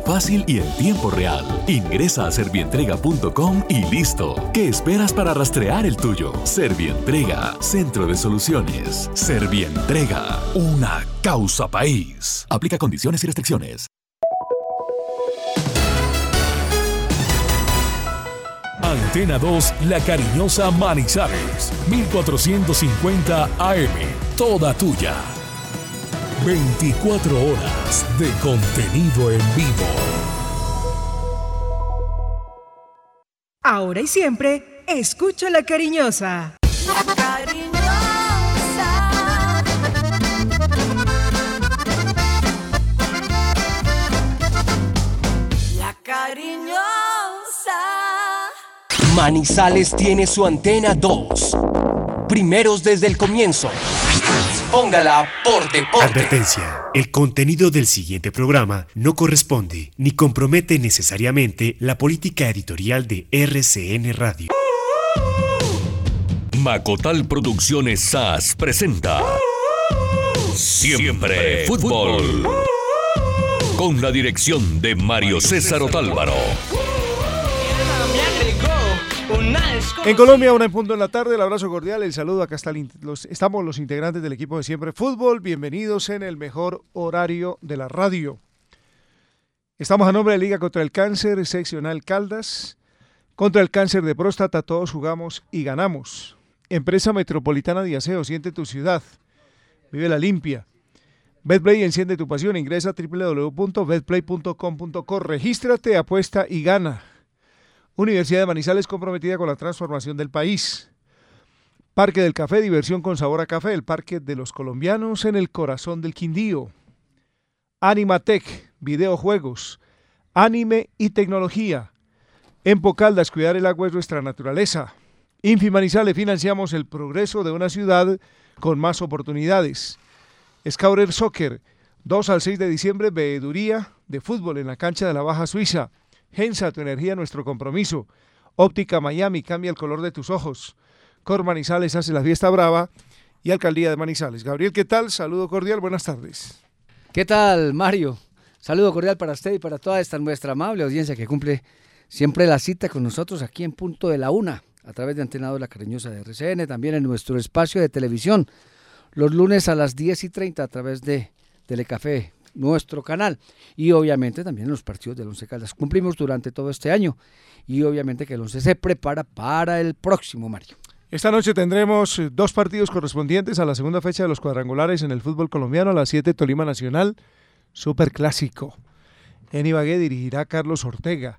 Fácil y en tiempo real. Ingresa a servientrega.com y listo. ¿Qué esperas para rastrear el tuyo? Servientrega, Centro de Soluciones. Servientrega, una causa país. Aplica condiciones y restricciones. Antena 2, La Cariñosa Manizales, 1450 AM, toda tuya. 24 horas de contenido en vivo. Ahora y siempre, escucho La Cariñosa. La cariñosa. La cariñosa. Manizales tiene su antena 2. Primeros desde el comienzo. Póngala por deporte. Advertencia. El contenido del siguiente programa no corresponde ni compromete necesariamente la política editorial de RCN Radio. Macotal Producciones SAS presenta Siempre Fútbol. Con la dirección de Mario César Otálvaro. En Colombia, una en punto en la tarde, el abrazo cordial, el saludo, acá está el los- estamos los integrantes del equipo de Siempre Fútbol, bienvenidos en el mejor horario de la radio. Estamos a nombre de Liga contra el Cáncer, seccional Caldas, contra el cáncer de próstata, todos jugamos y ganamos. Empresa Metropolitana de Aseo, siente tu ciudad, vive la limpia. Betplay enciende tu pasión, ingresa a www.betplay.com.co, regístrate, apuesta y gana. Universidad de Manizales comprometida con la transformación del país. Parque del Café, diversión con sabor a café, el Parque de los Colombianos en el corazón del Quindío. Animatec, videojuegos, anime y tecnología. En Pocaldas, cuidar el agua es nuestra naturaleza. Infi Manizales, financiamos el progreso de una ciudad con más oportunidades. Scouter Soccer, 2 al 6 de diciembre, veeduría de fútbol en la cancha de la Baja Suiza. Gensa, tu energía, nuestro compromiso. Óptica Miami, cambia el color de tus ojos. Cor Manizales hace la fiesta brava y Alcaldía de Manizales. Gabriel, ¿qué tal? Saludo cordial, buenas tardes. ¿Qué tal, Mario? Saludo cordial para usted y para toda esta nuestra amable audiencia que cumple siempre la cita con nosotros aquí en punto de la una, a través de Antena 2 La Cariñosa de RCN, también en nuestro espacio de televisión, los lunes a las 10 y 30 a través de Telecafé, nuestro canal, y obviamente también los partidos del Once Caldas. Cumplimos durante todo este año y obviamente que el Once se prepara para el próximo, Mario. Esta noche tendremos eh, dos partidos correspondientes a la segunda fecha de los cuadrangulares en el fútbol colombiano. A las 7 Tolima Nacional, Super Clásico. En Ibagué dirigirá Carlos Ortega.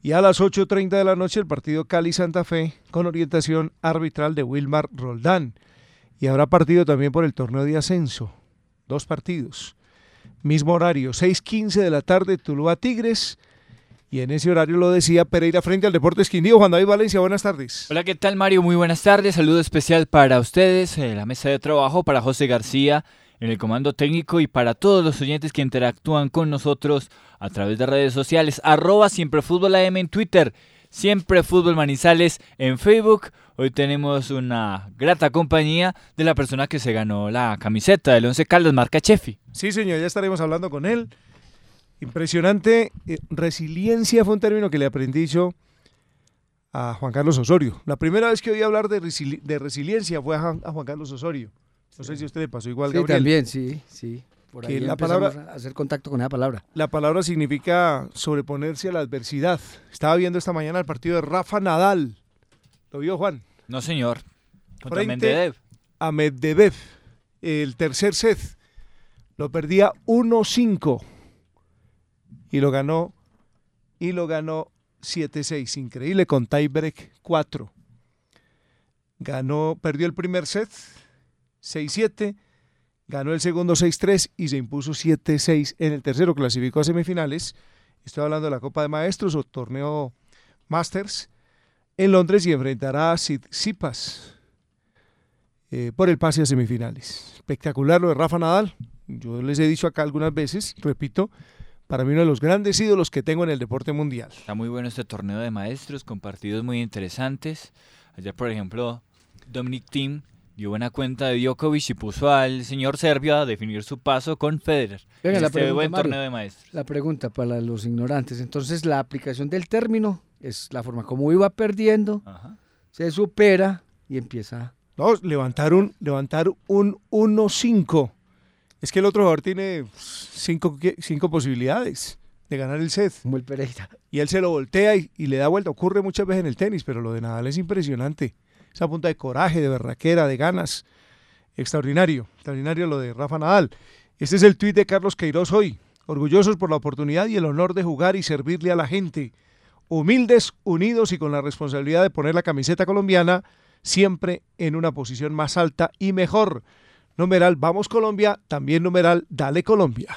Y a las 8.30 de la noche el partido Cali-Santa Fe con orientación arbitral de Wilmar Roldán. Y habrá partido también por el torneo de ascenso. Dos partidos. Mismo horario, 6.15 de la tarde, Tuluá Tigres. Y en ese horario lo decía Pereira frente al Deportes Quindío. Juan David Valencia, buenas tardes. Hola, ¿qué tal Mario? Muy buenas tardes. Saludo especial para ustedes, eh, la mesa de trabajo, para José García en el comando técnico y para todos los oyentes que interactúan con nosotros a través de redes sociales. Arroba Siempre Fútbol AM en Twitter, Siempre Fútbol Manizales en Facebook. Hoy tenemos una grata compañía de la persona que se ganó la camiseta del Once Caldas, marca Chefi. Sí, señor, ya estaremos hablando con él. Impresionante. eh, resiliencia fue un término que le aprendí yo a Juan Carlos Osorio. La primera vez que oí hablar de, resili- de resiliencia fue a, Juan- a Juan Carlos Osorio. No sé si a usted le pasó igual, Sí, Gabriel. también, sí, sí. Por Que ahí la palabra- a hacer contacto con esa palabra. La palabra significa sobreponerse a la adversidad. Estaba viendo esta mañana el partido de Rafa Nadal. ¿Lo vio Juan? No, señor. Contra Frente Medvedev. a Medvedev. El tercer set lo perdía 1-5 y lo ganó y lo ganó 7-6, increíble con tiebreak 4. Ganó, perdió el primer set 6-7, ganó el segundo 6-3 y se impuso 7-6 en el tercero, clasificó a semifinales. Estoy hablando de la Copa de Maestros o torneo Masters en Londres y enfrentará a Tsitsipas eh, por el pase a semifinales. Espectacular lo de Rafa Nadal. Yo les he dicho acá algunas veces, repito, para mí uno de los grandes ídolos que tengo en el deporte mundial. Está muy bueno este torneo de maestros con partidos muy interesantes. Ayer, por ejemplo, Dominic Thiem dio buena cuenta de Djokovic y puso al señor Serbia a definir su paso con Federer. Venga, la este pregunta, buen Mario. torneo de maestros. La pregunta para los ignorantes. Entonces, la aplicación del término es la forma como iba perdiendo, Ajá. se supera y empieza. No, levantar un, levantar un 1-5. Es que el otro jugador tiene cinco, cinco posibilidades de ganar el set. Como el Pereira. Y él se lo voltea y, y le da vuelta. Ocurre muchas veces en el tenis, pero lo de Nadal es impresionante. Esa punta de coraje, de berraquera, de ganas. Extraordinario. Extraordinario lo de Rafa Nadal. Este es el tuit de Carlos Queiroz hoy. Orgullosos por la oportunidad y el honor de jugar y servirle a la gente. Humildes, unidos y con la responsabilidad de poner la camiseta colombiana siempre en una posición más alta y mejor. Numeral Vamos Colombia, también numeral Dale Colombia.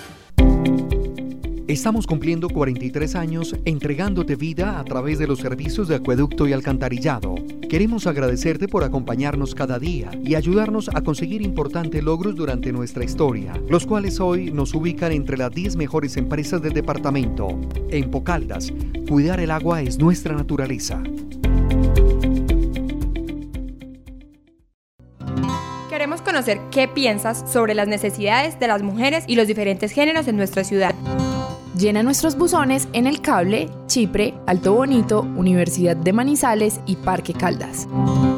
Estamos cumpliendo 43 años entregándote vida a través de los servicios de acueducto y alcantarillado. Queremos agradecerte por acompañarnos cada día y ayudarnos a conseguir importantes logros durante nuestra historia, los cuales hoy nos ubican entre las 10 mejores empresas del departamento. En Pocaldas, cuidar el agua es nuestra naturaleza. Queremos conocer qué piensas sobre las necesidades de las mujeres y los diferentes géneros en nuestra ciudad. Llena nuestros buzones en El Cable, Chipre, Alto Bonito, Universidad de Manizales y Parque Caldas.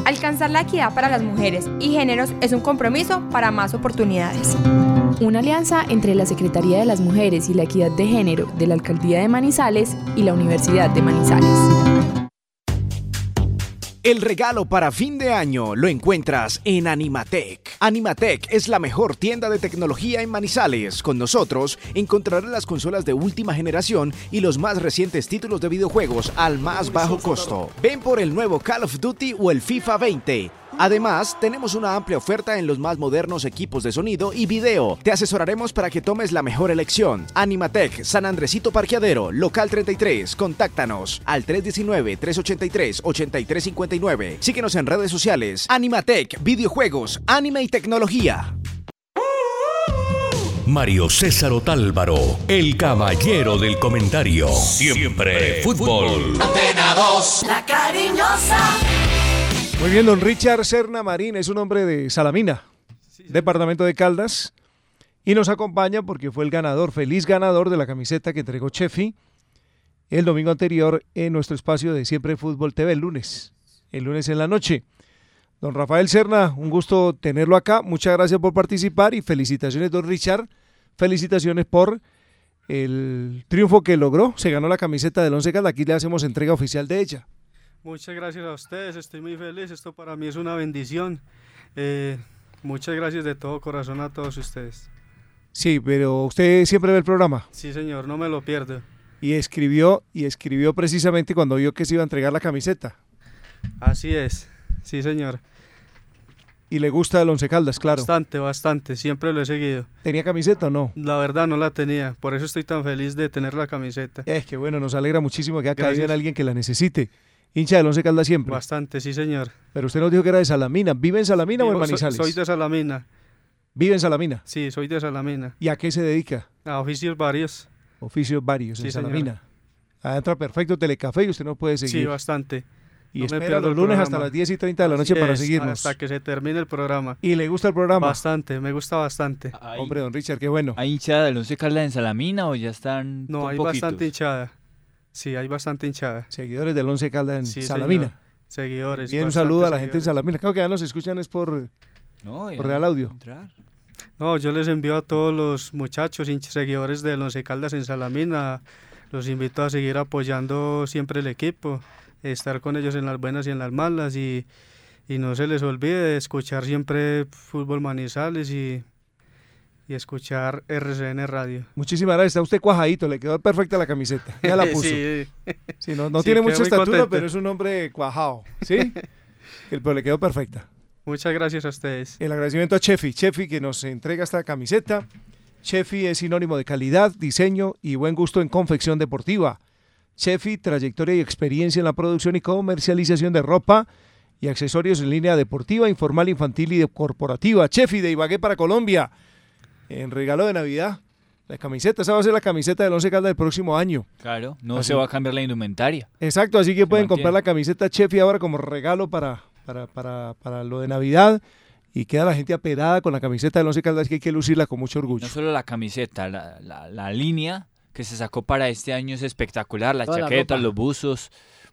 Alcanzar la equidad para las mujeres y géneros es un compromiso para más oportunidades. Una alianza entre la Secretaría de las Mujeres y la Equidad de Género de la Alcaldía de Manizales y la Universidad de Manizales. El regalo para fin de año lo encuentras en Animatec. Animatec es la mejor tienda de tecnología en Manizales. Con nosotros encontrarás las consolas de última generación y los más recientes títulos de videojuegos al más bajo costo. Ven por el nuevo Call of Duty o el FIFA 20. Además, tenemos una amplia oferta en los más modernos equipos de sonido y video. Te asesoraremos para que tomes la mejor elección. Animatec, San Andresito Parqueadero, local 33. Contáctanos al 319-383-8359. Síguenos en redes sociales. Animatec, videojuegos, anime y tecnología. Mario César Otálvaro, el caballero del comentario. Siempre fútbol. Antena 2, la cariñosa. Muy bien, don Richard Serna Marín es un hombre de Salamina, departamento de Caldas, y nos acompaña porque fue el ganador, feliz ganador de la camiseta que entregó Chefi el domingo anterior en nuestro espacio de Siempre Fútbol TV, el lunes, el lunes en la noche. Don Rafael Serna, un gusto tenerlo acá, muchas gracias por participar y felicitaciones, don Richard, felicitaciones por el triunfo que logró, se ganó la camiseta del Once Caldas, aquí le hacemos entrega oficial de ella. Muchas gracias a ustedes, estoy muy feliz, esto para mí es una bendición. Eh, muchas gracias de todo corazón a todos ustedes. Sí, pero usted siempre ve el programa. Sí, señor, no me lo pierdo. Y escribió, y escribió precisamente cuando vio que se iba a entregar la camiseta. Así es, sí, señor. Y le gusta el Once Caldas, claro. Bastante, bastante, siempre lo he seguido. ¿Tenía camiseta o no? La verdad no la tenía, por eso estoy tan feliz de tener la camiseta. Es que bueno, nos alegra muchísimo que haya en alguien que la necesite. Hincha del Once Caldas siempre. Bastante, sí, señor. Pero usted nos dijo que era de Salamina. ¿Vive en Salamina o en Manizales? Soy de Salamina. ¿Vive en Salamina? Sí, soy de Salamina. ¿Y a qué se dedica? A oficios varios. Oficios varios Sí, en señor. Salamina. Ah, entra perfecto Telecafé y usted no puede seguir. Sí, bastante. Y No me espera los lunes hasta las 10 y 30 de la Así noche para es, seguirnos. Hasta que se termine el programa. ¿Y le gusta el programa? Bastante, me gusta bastante. Hombre, don Richard, qué bueno. ¿Hay hinchada del Once Caldas en Salamina o ya están No, hay poquitos? bastante hinchada. Sí, hay bastante hinchada. Seguidores del Once Caldas en Sí, Salamina. señor. Seguidores. Bien, un saludo a la gente en. Salamina. Creo que ya nos escuchan es por, No, por Real Audio. No, yo les envío a todos los muchachos, hinchas, seguidores de Once Caldas en Salamina. Los invito a seguir apoyando siempre el equipo, estar con ellos en las buenas y en las malas y, y no se les olvide de escuchar siempre Fútbol Manizales y, y escuchar RCN Radio. Muchísimas gracias. Está usted cuajadito, le quedó perfecta la camiseta. Ya la puso. Sí. Sí, no no Sí, tiene mucha estatura, contento. pero es un hombre cuajado. ¿Sí? El- pero le quedó perfecta. Muchas gracias a ustedes. El agradecimiento a Chefi. Chefi que nos entrega esta camiseta. Chefi es sinónimo de calidad, diseño y buen gusto en confección deportiva. Chefi, trayectoria y experiencia en la producción y comercialización de ropa y accesorios en línea deportiva, informal, infantil y corporativa. Chefi de Ibagué para Colombia. En regalo de Navidad. La camiseta, esa va a ser la camiseta del Once Caldas del próximo año. Claro, no Así. se va a cambiar la indumentaria. Exacto, así que pueden mantiene. comprar la camiseta Chefi ahora como regalo para, para, para, para lo de Navidad. Y queda la gente aperada con la camiseta del Once Caldas que hay que lucirla con mucho orgullo. No solo la camiseta, la, la- la línea que se sacó para este año es espectacular. Las Toda la chaquetas, los buzos.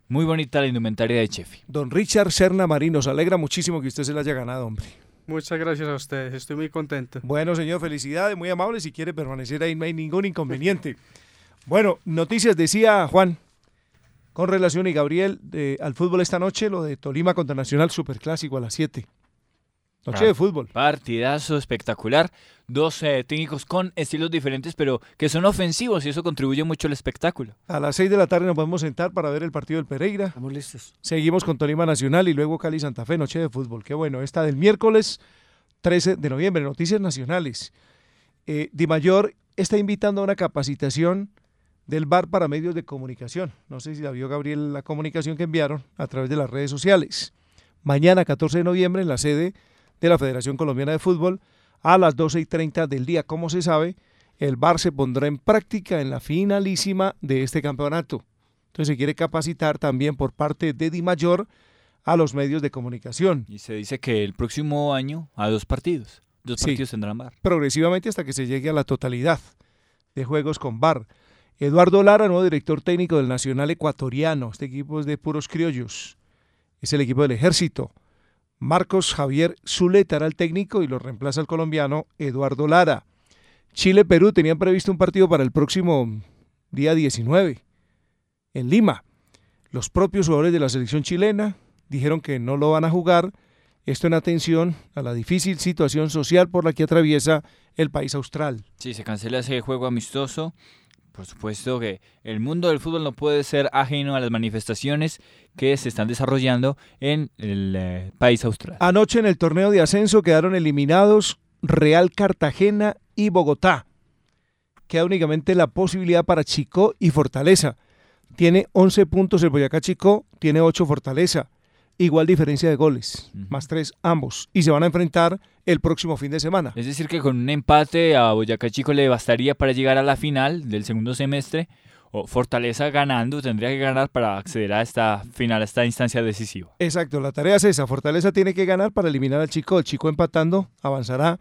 Muy bonita la indumentaria de Chefi. Don Richard Serna Marín, nos alegra muchísimo que usted se la haya ganado, hombre. Muchas gracias a ustedes, estoy muy contento. Bueno, señor, felicidades, muy amable. Si quiere permanecer ahí, no hay ningún inconveniente. Bueno, noticias, decía Juan, con relación y Gabriel de- al fútbol esta noche, lo de Tolima contra Nacional Superclásico a las 7. Noche de fútbol. Partidazo espectacular. Dos eh, técnicos con estilos diferentes, pero que son ofensivos y eso contribuye mucho al espectáculo. A las 6 de la tarde nos podemos sentar para ver el partido del Pereira. Estamos listos. Seguimos con Tolima Nacional y luego Cali Santa Fe, noche de fútbol. Qué bueno, esta del miércoles 13 de noviembre, noticias nacionales. Eh, Di Mayor está invitando a una capacitación del bar para medios de comunicación. No sé si la vio Gabriel la comunicación que enviaron a través de las redes sociales. Mañana, 14 de noviembre, en la sede de la Federación Colombiana de Fútbol, a las 12 y 30 del día. Como se sabe, el bar se pondrá en práctica en la finalísima de este campeonato. Entonces se quiere capacitar también por parte de Di Mayor a los medios de comunicación. Y se dice que el próximo año a dos partidos. Dos Sí. partidos tendrán bar. progresivamente hasta que se llegue a la totalidad de juegos con VAR. Eduardo Lara, nuevo director técnico del Nacional Ecuatoriano. Este equipo es de puros criollos. Es el equipo del ejército. Marcos Javier Zuleta era el técnico y lo reemplaza el colombiano Eduardo Lara. Chile-Perú tenían previsto un partido para el próximo día 19 en Lima. Los propios jugadores de la selección chilena dijeron que no lo van a jugar. Esto en atención a la difícil situación social por la que atraviesa el país austral. Sí, se cancela ese juego amistoso. Por supuesto que el mundo del fútbol no puede ser ajeno a las manifestaciones que se están desarrollando en el eh, país austral. Anoche en el torneo de ascenso quedaron eliminados Real Cartagena y Bogotá. Queda únicamente la posibilidad para Chico y Fortaleza. Tiene 11 puntos el Boyacá Chico, tiene 8 Fortaleza. Igual diferencia de goles, más 3 ambos. Y se van a enfrentar el próximo fin de semana. Es decir, que con un empate a Boyacá Chico le bastaría para llegar a la final del segundo semestre. O Fortaleza ganando tendría que ganar para acceder a esta final, a esta instancia decisiva. Exacto, la tarea es esa. Fortaleza tiene que ganar para eliminar al Chico. El Chico empatando avanzará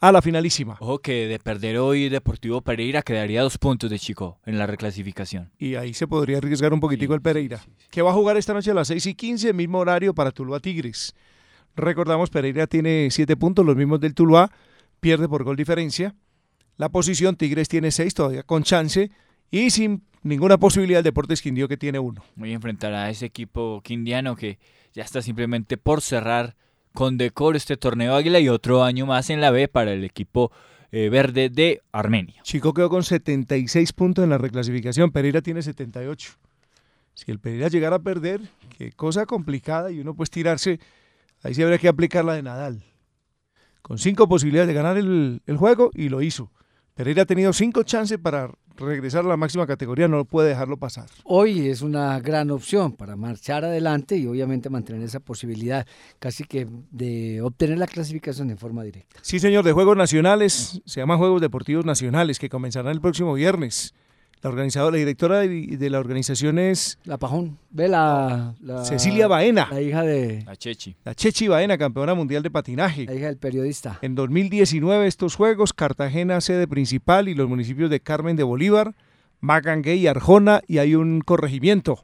a la finalísima. Ojo que de perder hoy Deportivo Pereira quedaría dos puntos de Chico en la reclasificación. Y ahí se podría arriesgar un poquitico el Pereira. Que va a jugar esta noche a las 6 y 15, mismo horario para Tuluá Tigres. Recordamos, Pereira tiene 7 puntos, los mismos del Tuluá, pierde por gol diferencia. La posición Tigres tiene 6, todavía con chance y sin ninguna posibilidad el Deportes Quindío que tiene uno. Voy a enfrentar a ese equipo quindiano que ya está simplemente por cerrar con decoro este torneo Águila y otro año más en la B para el equipo eh, verde de Armenia. Chico quedó con 76 puntos en la reclasificación, Pereira tiene 78. Si el Pereira llegara a perder, qué cosa complicada y uno pues tirarse, ahí sí habría que aplicar la de Nadal. Con cinco posibilidades de ganar el juego y lo hizo. Pereira ha tenido cinco chances para regresar a la máxima categoría, no puede dejarlo pasar. Hoy es una gran opción para marchar adelante y obviamente mantener esa posibilidad casi que de obtener la clasificación de forma directa. Sí, señor, de Juegos Nacionales, se llaman Juegos Deportivos Nacionales, que comenzarán el próximo viernes. La organizadora, la directora de, de la organización es La Pajón. Ve la, la- Cecilia Baena. La hija de. La Chechi. La Chechi Baena, campeona mundial de patinaje. La hija del periodista. En 2019 estos Juegos, Cartagena sede principal y los municipios de Carmen de Bolívar, Magangué y Arjona y hay un corregimiento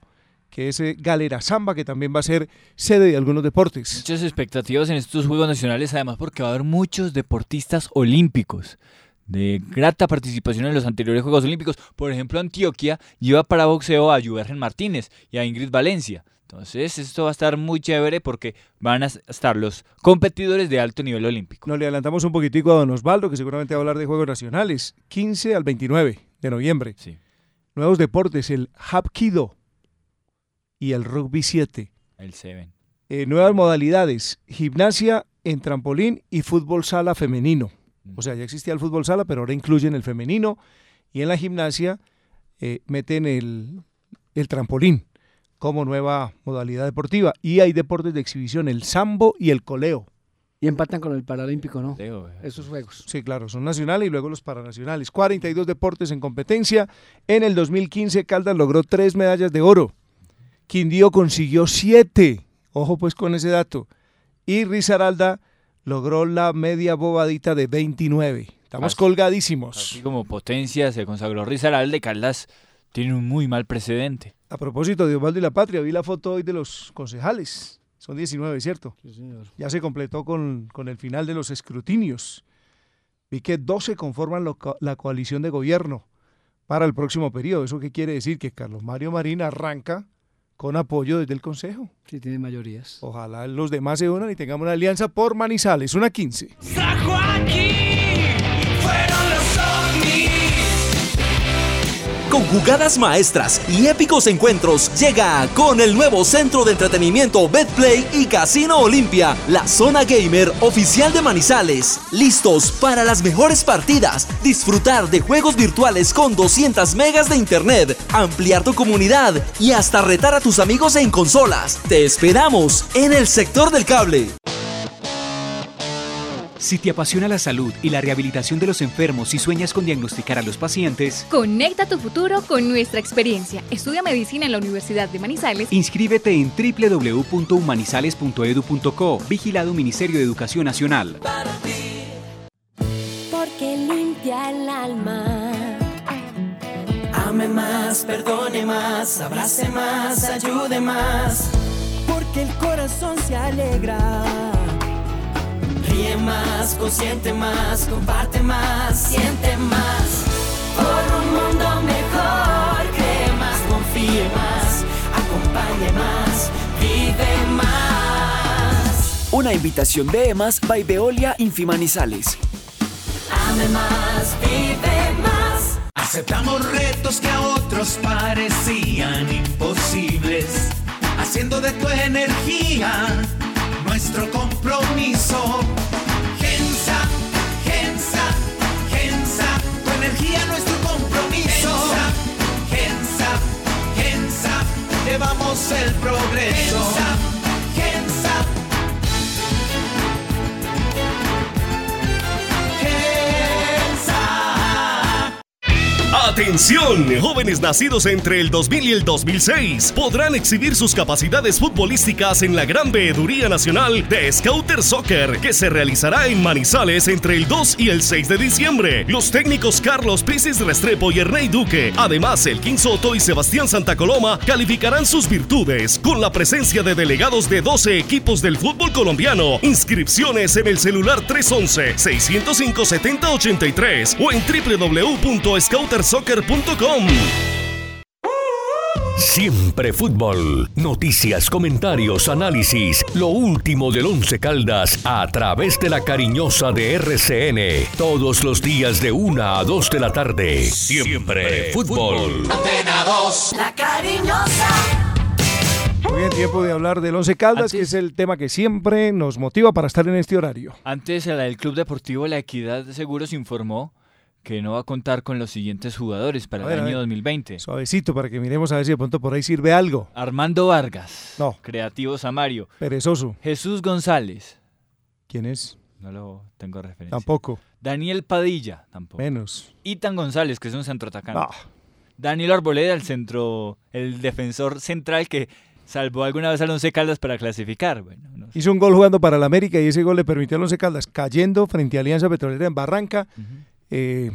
que es eh, Galera Zamba que también va a ser sede de algunos deportes. Muchas expectativas en estos Juegos Nacionales, además porque va a haber muchos deportistas olímpicos de grata participación en los anteriores Juegos Olímpicos. Por ejemplo, Antioquia lleva para boxeo a Juvergen Martínez y a Ingrid Valencia. Entonces, esto va a estar muy chévere porque van a estar los competidores de alto nivel olímpico. Nos le adelantamos un poquitico a don Osvaldo, que seguramente va a hablar de Juegos Nacionales, 15 al 29 de noviembre. Nuevos deportes, el Hapkido y el Rugby 7. El Seven. Eh, nuevas modalidades, gimnasia en trampolín y fútbol sala femenino. O sea, ya existía el fútbol sala, pero ahora incluyen el femenino y en la gimnasia eh, meten el, el trampolín como nueva modalidad deportiva. Y hay deportes de exhibición, el sambo y el coleo. Y empatan con el Paralímpico, ¿no? Esos juegos. Sí, claro, son nacionales y luego los paranacionales. 42 deportes en competencia. En el 2015 Caldas logró tres medallas de oro. Quindío consiguió siete. Ojo pues con ese dato. Y Risaralda logró la media bobadita de 29. Estamos Así- colgadísimos. Así como potencia se consagró Rizaralde, Caldas tiene un muy mal precedente. A propósito de Osvaldo y la Patria, vi la foto hoy de los concejales. Son 19, ¿cierto? Sí, señor. Ya se completó con, con el final de los escrutinios. Vi que 12 conforman lo la coalición de gobierno para el próximo periodo. ¿Eso qué quiere decir? Que Carlos Mario Marín arranca con apoyo desde el Consejo. Sí, tiene mayorías. Ojalá los demás se unan y tengamos una alianza por Manizales, una 15. Fueron los ovnis. Jugadas maestras y épicos encuentros llega con el nuevo centro de entretenimiento Betplay y Casino Olimpia, la zona gamer oficial de Manizales. Listos para las mejores partidas, disfrutar de juegos virtuales con 200 megas de internet, ampliar tu comunidad y hasta retar a tus amigos en consolas. Te esperamos en el sector del cable. Si te apasiona la salud y la rehabilitación de los enfermos y sueñas con diagnosticar a los pacientes, Conecta tu futuro con nuestra experiencia. Estudia medicina en la Universidad de Manizales. inscríbete en www.humanizales.edu.co, vigilado Ministerio de Educación Nacional. porque limpia el alma. Ame más, perdone más, abrace más, ayude más. Porque el corazón se alegra. Ríe más, consiente más, comparte más, siente más. Por un mundo mejor, cree más, confíe más, acompañe más, vive más. Una invitación de EMAS by Veolia Infimanizales. Ame más, vive más. Aceptamos retos que a otros parecían imposibles, haciendo de tu energía nuestro compromiso. Energía nuestro compromiso. Gensa, Gensa, llevamos el progreso. Gensa, Atención, jóvenes nacidos entre el 2000 y el 2006 podrán exhibir sus capacidades futbolísticas en la Gran Veeduría Nacional de Scouter Soccer, que se realizará en Manizales entre el 2 y el 6 de diciembre. Los técnicos Carlos Pisis Restrepo y Ernei Duque, además el Soto y Sebastián Santa Coloma, calificarán sus virtudes con la presencia de delegados de 12 equipos del fútbol colombiano. Inscripciones en el celular 311-605-7083 o en www.scoutersoccer.com. Siempre fútbol. Noticias, comentarios, análisis. Lo último del Once Caldas a través de la cariñosa de RCN. Todos los días de 1 a 2 de la tarde. Siempre fútbol. Antena 2, la cariñosa. Muy bien, tiempo de hablar del Once Caldas, que es el tema que siempre nos motiva para estar en este horario. Antes, el Club Deportivo La Equidad de Seguros informó que no va a contar con los siguientes jugadores para ver, el año ver. 2020. Suavecito para que miremos a ver si de pronto por ahí sirve algo. Armando Vargas. No. Creativo Samario. Perezoso. Jesús González. ¿Quién es? No lo tengo referencia. Tampoco. Daniel Padilla. Tampoco. Menos. Itan González, que es un centro atacante. Ah. Danilo Arboleda, el centro, el defensor central que salvó alguna vez al Once Caldas para clasificar. Bueno, no sé. Hizo un gol jugando para la América y ese gol le permitió al Once Caldas, cayendo frente a Alianza Petrolera en Barranca, eh,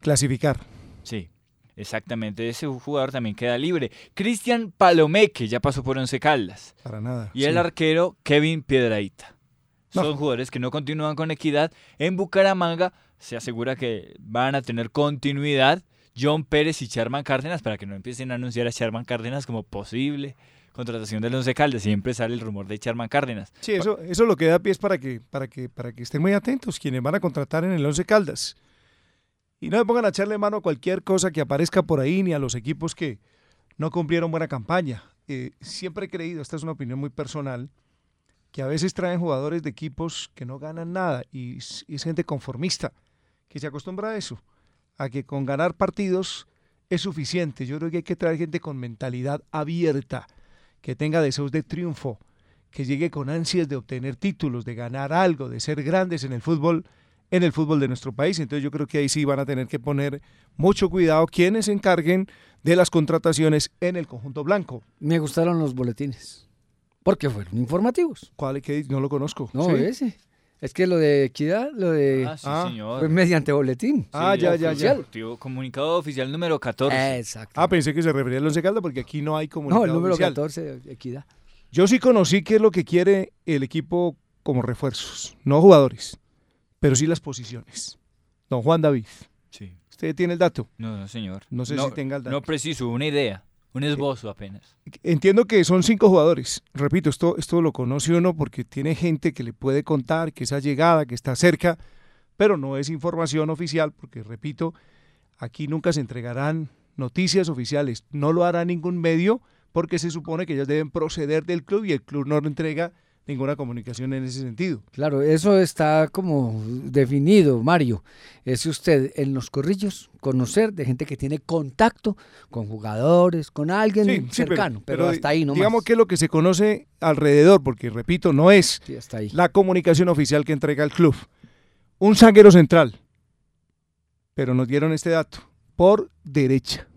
clasificar. Sí, exactamente. Ese jugador también queda libre. Cristian Palomé, que ya pasó por Once Caldas. Para nada. Y el arquero Kevin Piedraíta. No. Son jugadores que no continúan con equidad. En Bucaramanga se asegura que van a tener continuidad John Pérez y Sherman Cárdenas para que no empiecen a anunciar a Sherman Cárdenas como posible contratación del Once Caldas. Siempre sale el rumor de Sherman Cárdenas. Sí, eso, eso lo que da pie es para que, para, que, para que estén muy atentos quienes van a contratar en el Once Caldas. Y no se pongan a echarle mano a cualquier cosa que aparezca por ahí ni a los equipos que no cumplieron buena campaña. Eh, siempre he creído, esta es una opinión muy personal, que a veces traen jugadores de equipos que no ganan nada y es gente conformista, que se acostumbra a eso, a que con ganar partidos es suficiente. Yo creo que hay que traer gente con mentalidad abierta, que tenga deseos de triunfo, que llegue con ansias de obtener títulos, de ganar algo, de ser grandes en el fútbol, en el fútbol de nuestro país. Entonces yo creo que ahí sí van a tener que poner mucho cuidado quienes se encarguen de las contrataciones en el conjunto blanco. Me gustaron los boletines. Porque fueron informativos. ¿Cuál es que no lo conozco? No, ¿Sí? ese. Es que lo de equidad, lo de... Ah, sí, señor. Fue mediante boletín. Ah, ya, ya, ya. Oficial. Comunicado oficial número 14. Exacto. Ah, pensé que se refería al Once Caldas porque aquí no hay comunicado No, el número oficial. 14, equidad. Yo sí conocí qué es lo que quiere el equipo como refuerzos, no jugadores, pero sí las posiciones. Don Juan David. Sí. ¿Usted tiene el dato? No, no, señor. No sé si tenga el dato. No preciso, una idea. Un esbozo apenas. Entiendo que son cinco jugadores. Repito, esto, esto lo conoce uno porque tiene gente que le puede contar que esa llegada, que está cerca, pero no es información oficial porque, repito, aquí nunca se entregarán noticias oficiales. No lo hará ningún medio porque se supone que ellas deben proceder del club y el club no entrega ninguna comunicación en ese sentido. Claro, eso está como definido, Mario. Es usted en los corrillos conocer de gente que tiene contacto con jugadores, con alguien Sí, sí, cercano, pero, hasta ahí no Digamos que es lo que se conoce alrededor, porque repito, no es Sí, hasta ahí. la comunicación oficial que entrega el club. Un zaguero central, pero nos dieron este dato, por derecha.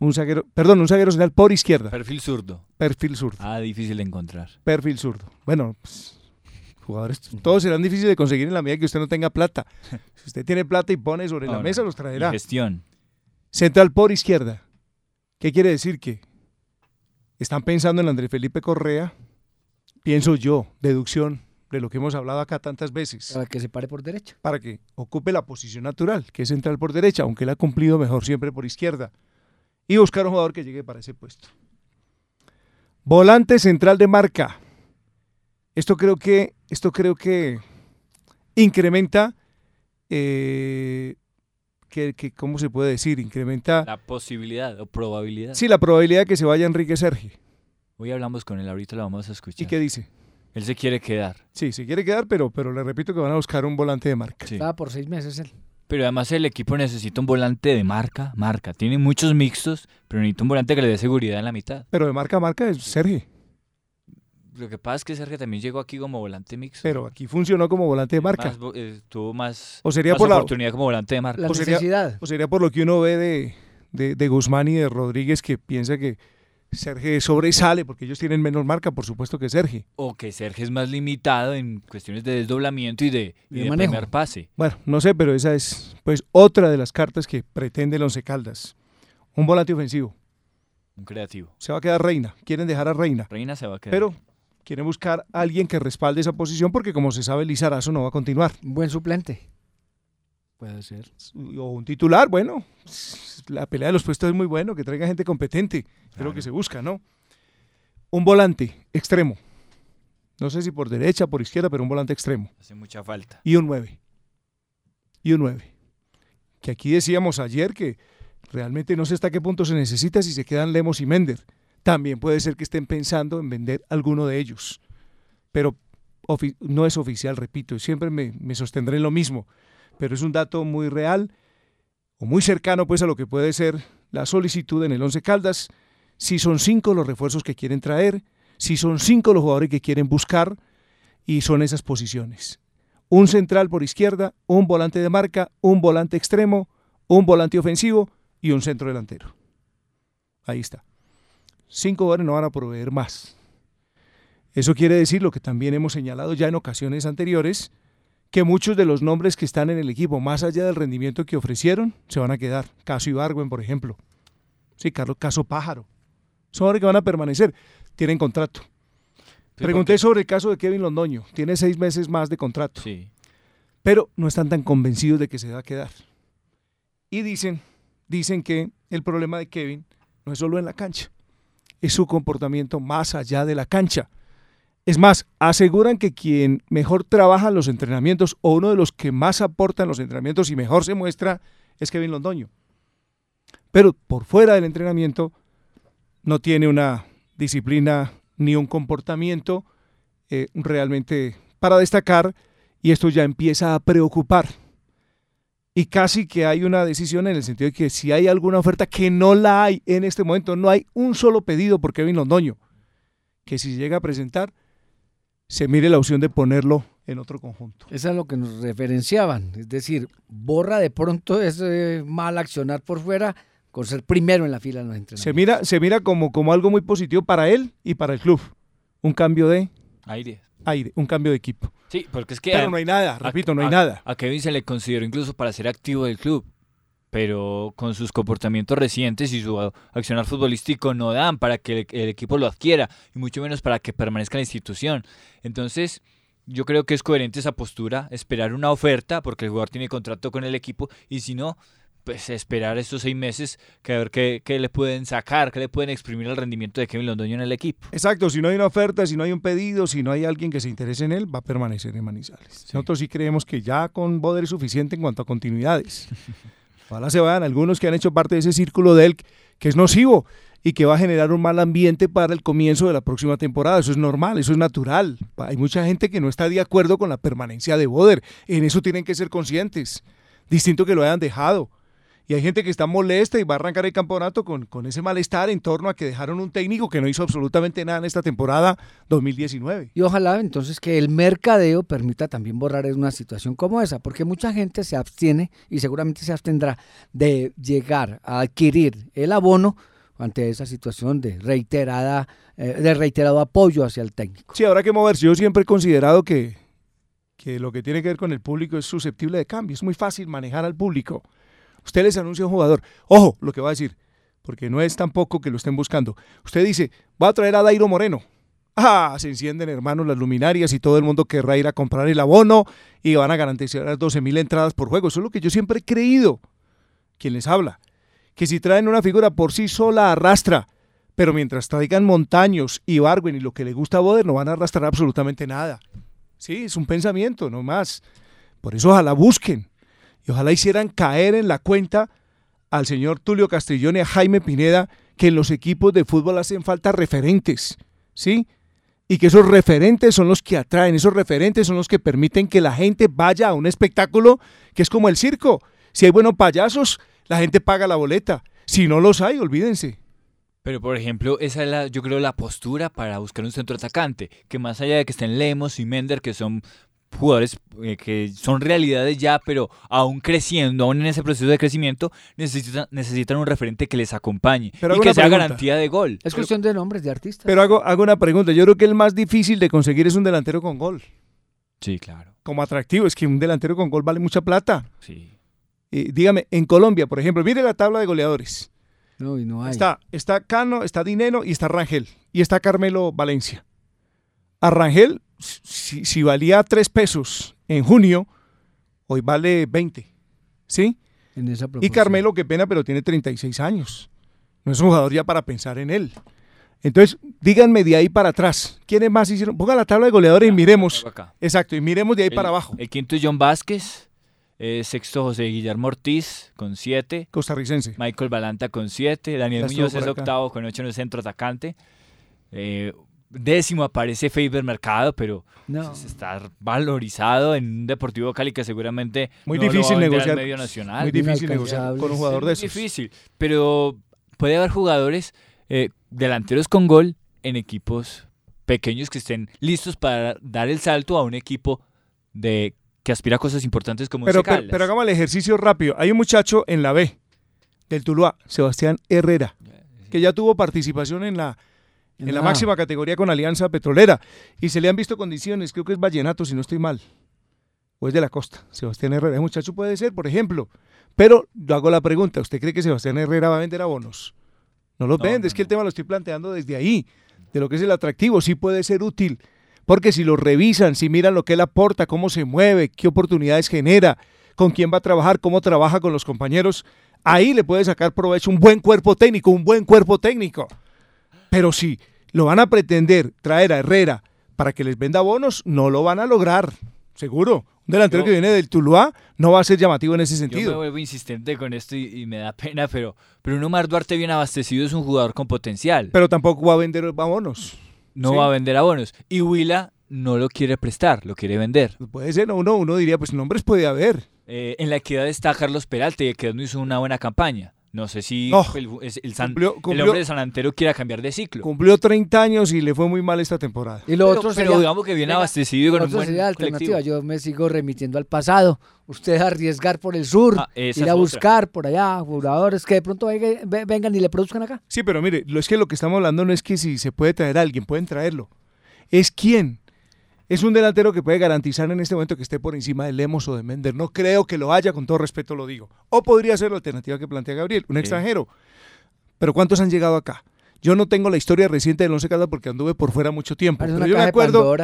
Un zaguero, perdón, un zaguero central por izquierda. Perfil zurdo. Perfil zurdo. Ah, difícil de encontrar. Perfil zurdo. Bueno, pues, jugadores, todos serán difíciles de conseguir en la medida que usted no tenga plata. Si usted tiene plata y pone sobre la mesa, los traerá. gestión. Central por izquierda. ¿Qué quiere decir? Que están pensando en Andrés Felipe Correa, pienso yo, deducción de lo que hemos hablado acá tantas veces. Para que se pare por derecha. Para que ocupe la posición natural, que es central por derecha, aunque él ha cumplido mejor siempre por izquierda. Y buscar un jugador que llegue para ese puesto. Volante central de marca. Esto creo que, esto creo que incrementa, eh, que, que, ¿cómo se puede decir? Incrementa, La posibilidad o probabilidad. sí, la probabilidad de que se vaya Enrique Sergi. Hoy hablamos con él, ahorita lo vamos a escuchar. ¿Y qué dice? Él se quiere quedar. Sí, se quiere quedar, pero, pero le repito que van a buscar un volante de marca. Estaba por seis meses él. Pero además el equipo necesita un volante de marca, marca. Tiene muchos mixtos, pero necesita un volante que le dé seguridad en la mitad. Pero de marca a marca es Sergi. Lo que pasa es que Sergio también llegó aquí como volante mixto. Pero aquí funcionó como volante de marca. Más eh, tuvo más, O sería más por la- oportunidad como volante de marca. La o, sería, necesidad. o sería por lo que uno ve de, de, de Guzmán y de Rodríguez que piensa que Sergi sobresale porque ellos tienen menos marca, por supuesto que Sergi. O que Sergio es más limitado en cuestiones de desdoblamiento y de, y de de manejo. primer pase. Bueno, no sé, pero esa es pues otra de las cartas que pretende el Once Caldas. Un volante ofensivo. Un creativo. Se va a quedar Reina. Quieren dejar a Reina. Reina se va a quedar. Pero quieren buscar a alguien que respalde esa posición porque como se sabe, Lizarazo no va a continuar. Un buen suplente. Puede ser. O un titular, bueno. La pelea de los puestos es muy bueno, que traiga gente competente. Lo que se busca, ¿no? Un volante extremo. No sé si por derecha, por izquierda, pero un volante extremo. Hace mucha falta. Y un 9. Y un 9. Que aquí decíamos ayer que realmente no sé hasta qué punto se necesita si se quedan Lemos y Mender. También puede ser que estén pensando en vender alguno de ellos. Pero no es oficial, repito, siempre me, me sostendré en lo mismo. Pero es un dato muy real o muy cercano pues a lo que puede ser la solicitud en el Once Caldas. Si son cinco los refuerzos que quieren traer, si son cinco los jugadores que quieren buscar y son esas posiciones. Un central por izquierda, un volante de marca, un volante extremo, un volante ofensivo y un centro delantero. Ahí está. Cinco jugadores no van a proveer más. Eso quiere decir lo que también hemos señalado ya en ocasiones anteriores, que muchos de los nombres que están en el equipo, más allá del rendimiento que ofrecieron, se van a quedar. Caso Ibargüen, por ejemplo. Sí, Carlos Caso Pájaro. Son hombres que van a permanecer. Tienen contrato. Pregunté sobre el caso de Kevin Londoño. Tiene seis meses más de contrato. Sí. Pero no están tan convencidos de que se va a quedar. Y dicen, dicen que el problema de Kevin no es solo en la cancha, es su comportamiento más allá de la cancha. Es más, aseguran que quien mejor trabaja los entrenamientos o uno de los que más aporta en los entrenamientos y mejor se muestra es Kevin Londoño. Pero por fuera del entrenamiento no tiene una disciplina ni un comportamiento eh, realmente para destacar y esto ya empieza a preocupar. Y casi que hay una decisión en el sentido de que si hay alguna oferta que no la hay en este momento, no hay un solo pedido por Kevin Londoño, que si llega a presentar, se mire la opción de ponerlo en otro conjunto. Eso es lo que nos referenciaban, es decir, borra de pronto ese mal accionar por fuera con ser primero en la fila en los entrenamientos. Se mira, se mira como, como algo muy positivo para él y para el club. Un cambio de Aire. aire, un cambio de equipo. Sí, porque es que... Pero a- no hay nada, a- repito, no hay a- nada. A Kevin se le consideró incluso para ser activo del club, pero con sus comportamientos recientes y su accionar futbolístico no dan para que el, el equipo lo adquiera, y mucho menos para que permanezca en la institución. Entonces, yo creo que es coherente esa postura, esperar una oferta, porque el jugador tiene contrato con el equipo, y si no, pues esperar estos seis meses que a ver qué, qué le pueden sacar, qué le pueden exprimir al rendimiento de Kevin Londoño en el equipo. Exacto, si no hay una oferta, si no hay un pedido, si no hay alguien que se interese en él, va a permanecer en Manizales. Nosotros sí creemos que ya con Boder es suficiente en cuanto a continuidades. Ojalá se vayan algunos que han hecho parte de ese círculo de él que es nocivo y que va a generar un mal ambiente para el comienzo de la próxima temporada. Eso es normal, eso es natural. Hay mucha gente que no está de acuerdo con la permanencia de Boder. En eso tienen que ser conscientes. Distinto que lo hayan dejado. Y hay gente que está molesta y va a arrancar el campeonato con, con ese malestar en torno a que dejaron un técnico que no hizo absolutamente nada en esta temporada 2019. Y ojalá entonces que el mercadeo permita también borrar una situación como esa, porque mucha gente se abstiene y seguramente se abstendrá de llegar a adquirir el abono ante esa situación de reiterada, eh, de reiterado apoyo hacia el técnico. Sí, habrá que moverse. Yo siempre he considerado que, que lo que tiene que ver con el público es susceptible de cambio. Es muy fácil manejar al público. Usted les anuncia un jugador. Ojo, lo que va a decir, porque no es tampoco que lo estén buscando. Usted dice, va a traer a Dairo Moreno. Ah, se encienden hermanos las luminarias y todo el mundo querrá ir a comprar el abono y van a garantizar las 12 mil entradas por juego. Eso es lo que yo siempre he creído. Quien les habla. Que si traen una figura por sí sola arrastra. Pero mientras traigan Montaños y Barwin y lo que le gusta a Boder, no van a arrastrar absolutamente nada. Sí, es un pensamiento, no más. Por eso ojalá busquen y ojalá hicieran caer en la cuenta al señor Tulio Castrillón y a Jaime Pineda que en los equipos de fútbol hacen falta referentes, ¿sí? Y que esos referentes son los que atraen, esos referentes son los que permiten que la gente vaya a un espectáculo que es como el circo. Si hay buenos payasos, la gente paga la boleta. Si no los hay, olvídense. Pero, por ejemplo, esa es la, yo creo, la postura para buscar un centro atacante, que más allá de que estén Lemos y Mender, que son jugadores eh, que son realidades ya, pero aún creciendo, aún en ese proceso de crecimiento, necesitan, necesitan un referente que les acompañe Pero y que sea pregunta. garantía de gol. Es cuestión de nombres, de artistas. Pero hago, hago una pregunta. Yo creo que el más difícil de conseguir es un delantero con gol. Sí, claro. Como atractivo, es que un delantero con gol vale mucha plata. Sí. Eh, dígame, en Colombia, por ejemplo, mire la tabla de goleadores. No, y no hay. Está, está Cano, está Dinero y está Rangel. Y está Carmelo Valencia. A Rangel, si, si valía 3 pesos en junio, hoy vale 20. ¿Sí? En esa Y. Carmelo, qué pena, pero tiene 36 años. No es un jugador ya para pensar en él. Entonces, díganme de ahí para atrás. ¿Quiénes más hicieron? Ponga la tabla de goleadores y miremos. acá. Exacto, y miremos de ahí El- para abajo. El quinto es John Vázquez, eh, sexto José Guillermo Ortiz con siete, Costarricense. Michael Balanta con siete, Daniel Muñoz es acá. octavo con ocho en el centro atacante. Eh, décimo aparece Faber Mercado, pero No. está valorizado en un Deportivo Cali que seguramente Muy no lo va a difícil negociar. medio nacional. Muy difícil negociar con un jugador de Es esos. difícil, pero puede haber jugadores eh, delanteros con gol en equipos pequeños que estén listos para dar el salto a un equipo de que aspira a cosas importantes como Pero, pero, pero hagamos el ejercicio rápido. Hay un muchacho en la B del Tuluá, Sebastián Herrera, que ya tuvo participación en la, en la máxima categoría con Alianza Petrolera y se le han visto condiciones, creo que es Vallenato, si no estoy mal, o es de la costa. Sebastián Herrera, ese muchacho puede ser, por ejemplo. Pero yo hago la pregunta, ¿usted cree que Sebastián Herrera va a vender abonos? No los vende, es que el tema lo estoy planteando desde ahí, de lo que es el atractivo, sí puede ser útil, porque si lo revisan, si miran lo que él aporta, cómo se mueve, qué oportunidades genera, con quién va a trabajar, cómo trabaja con los compañeros, ahí le puede sacar provecho un buen cuerpo técnico, un buen cuerpo técnico. Pero si lo van a pretender traer a Herrera para que les venda bonos, no lo van a lograr, seguro. Un delantero Yo- que viene del Tuluá no va a ser llamativo en ese Yo me sentido. vuelvo insistente con esto y, y me da pena, pero, pero un Omar Duarte bien abastecido es un jugador con potencial. Pero tampoco va a vender bonos. no sí. va a vender abonos. Y Huila no lo quiere prestar, lo quiere vender. Puede ser, uno, uno diría, pues nombres puede haber. Eh, en la equidad está Carlos Peralta y que no hizo una buena campaña. No sé si No. el, el San- Cumplió- el hombre de San Antero quiera cambiar de ciclo. Cumplió 30 años y le fue muy mal esta temporada. Y lo Pero- otro pero sería, digamos que viene abastecido y con un otro buen sería colectivo. alternativa. Yo me sigo remitiendo al pasado. Usted arriesgar por el sur, Ah, ir a otra. buscar por allá jugadores que de pronto venga- ve- vengan y le produzcan acá. Sí, pero mire, lo es que lo que estamos hablando no es que si se puede traer a alguien, pueden traerlo. Es quién. Es un delantero que puede garantizar en este momento que esté por encima de Lemos o de Mender. No creo que lo haya, con todo respeto lo digo. O podría ser la alternativa que plantea Gabriel, un Sí. extranjero. Pero ¿cuántos han llegado acá? Yo no tengo la historia reciente del Once Caldas porque anduve por fuera mucho tiempo. Pero yo me acuerdo.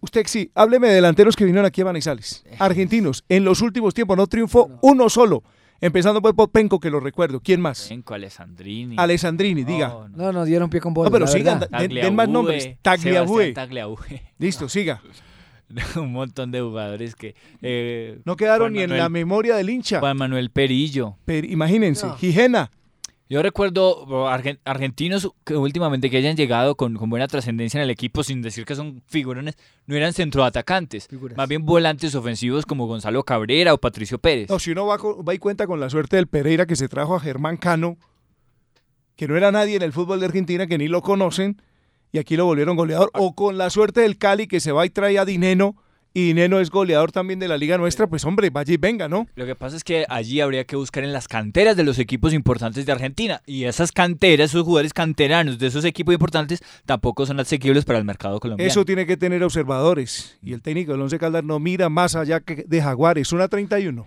Usted sí, hábleme de delanteros que vinieron aquí a Manizales. Argentinos. En los últimos tiempos no triunfó uno solo. Empezando por Penco, que lo recuerdo. ¿Quién más? Penco, Alessandrini. Alessandrini, diga. No, no. Dieron pie con bola. No, pero sigan, den, den más nombres. Tagliabue. Tagliabue. Listo, siga. un montón de jugadores que... eh, No quedaron Juan ni en la memoria del hincha. Juan Manuel Perillo. Imagínense, No. Gijena. Yo recuerdo argen- argentinos que últimamente que hayan llegado con, con buena trascendencia en el equipo, sin decir que son figurones, no eran centroatacantes, Figuras. más bien volantes ofensivos como Gonzalo Cabrera o Patricio Pérez. No, si uno va, va y cuenta con la suerte del Pereira que se trajo a Germán Cano, que no era nadie en el fútbol de Argentina, que ni lo conocen, y aquí lo volvieron goleador. O con la suerte del Cali que se va y trae a Dineno, y Dineno es goleador también de la liga nuestra, pues hombre, vaya y venga, ¿no? Lo que pasa es que allí habría que buscar en las canteras de los equipos importantes de Argentina. Y esas canteras, esos jugadores canteranos de esos equipos importantes, tampoco son asequibles para el mercado colombiano. Eso tiene que tener observadores. Y el técnico del Once Caldas no mira más allá que de Jaguares. Una 31.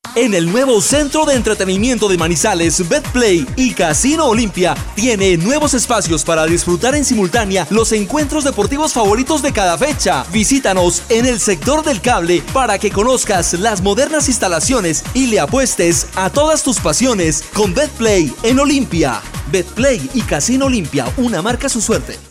En el nuevo Centro de Entretenimiento de Manizales, BetPlay y Casino Olimpia tiene nuevos espacios para disfrutar en simultánea los encuentros deportivos favoritos de cada fecha. Visítanos en el sector del cable para que conozcas las modernas instalaciones y le apuestes a todas tus pasiones con BetPlay en Olimpia. BetPlay y Casino Olimpia, una marca su suerte.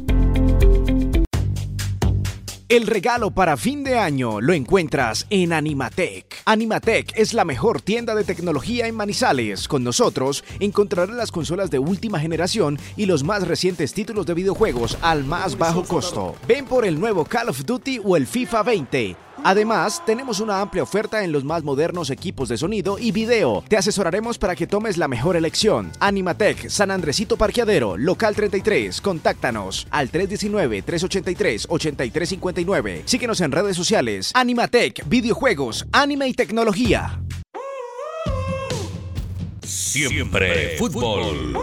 El regalo para fin de año lo encuentras en Animatec. Animatec es la mejor tienda de tecnología en Manizales. Con nosotros encontrarás las consolas de última generación y los más recientes títulos de videojuegos al más bajo costo. Ven por el nuevo Call of Duty o el FIFA 20. Además, tenemos una amplia oferta en los más modernos equipos de sonido y video. Te asesoraremos para que tomes la mejor elección. Animatec, San Andresito Parqueadero, local 33. Contáctanos al 319-383-8359. Síguenos en redes sociales. Animatec, videojuegos, anime y tecnología. Siempre fútbol.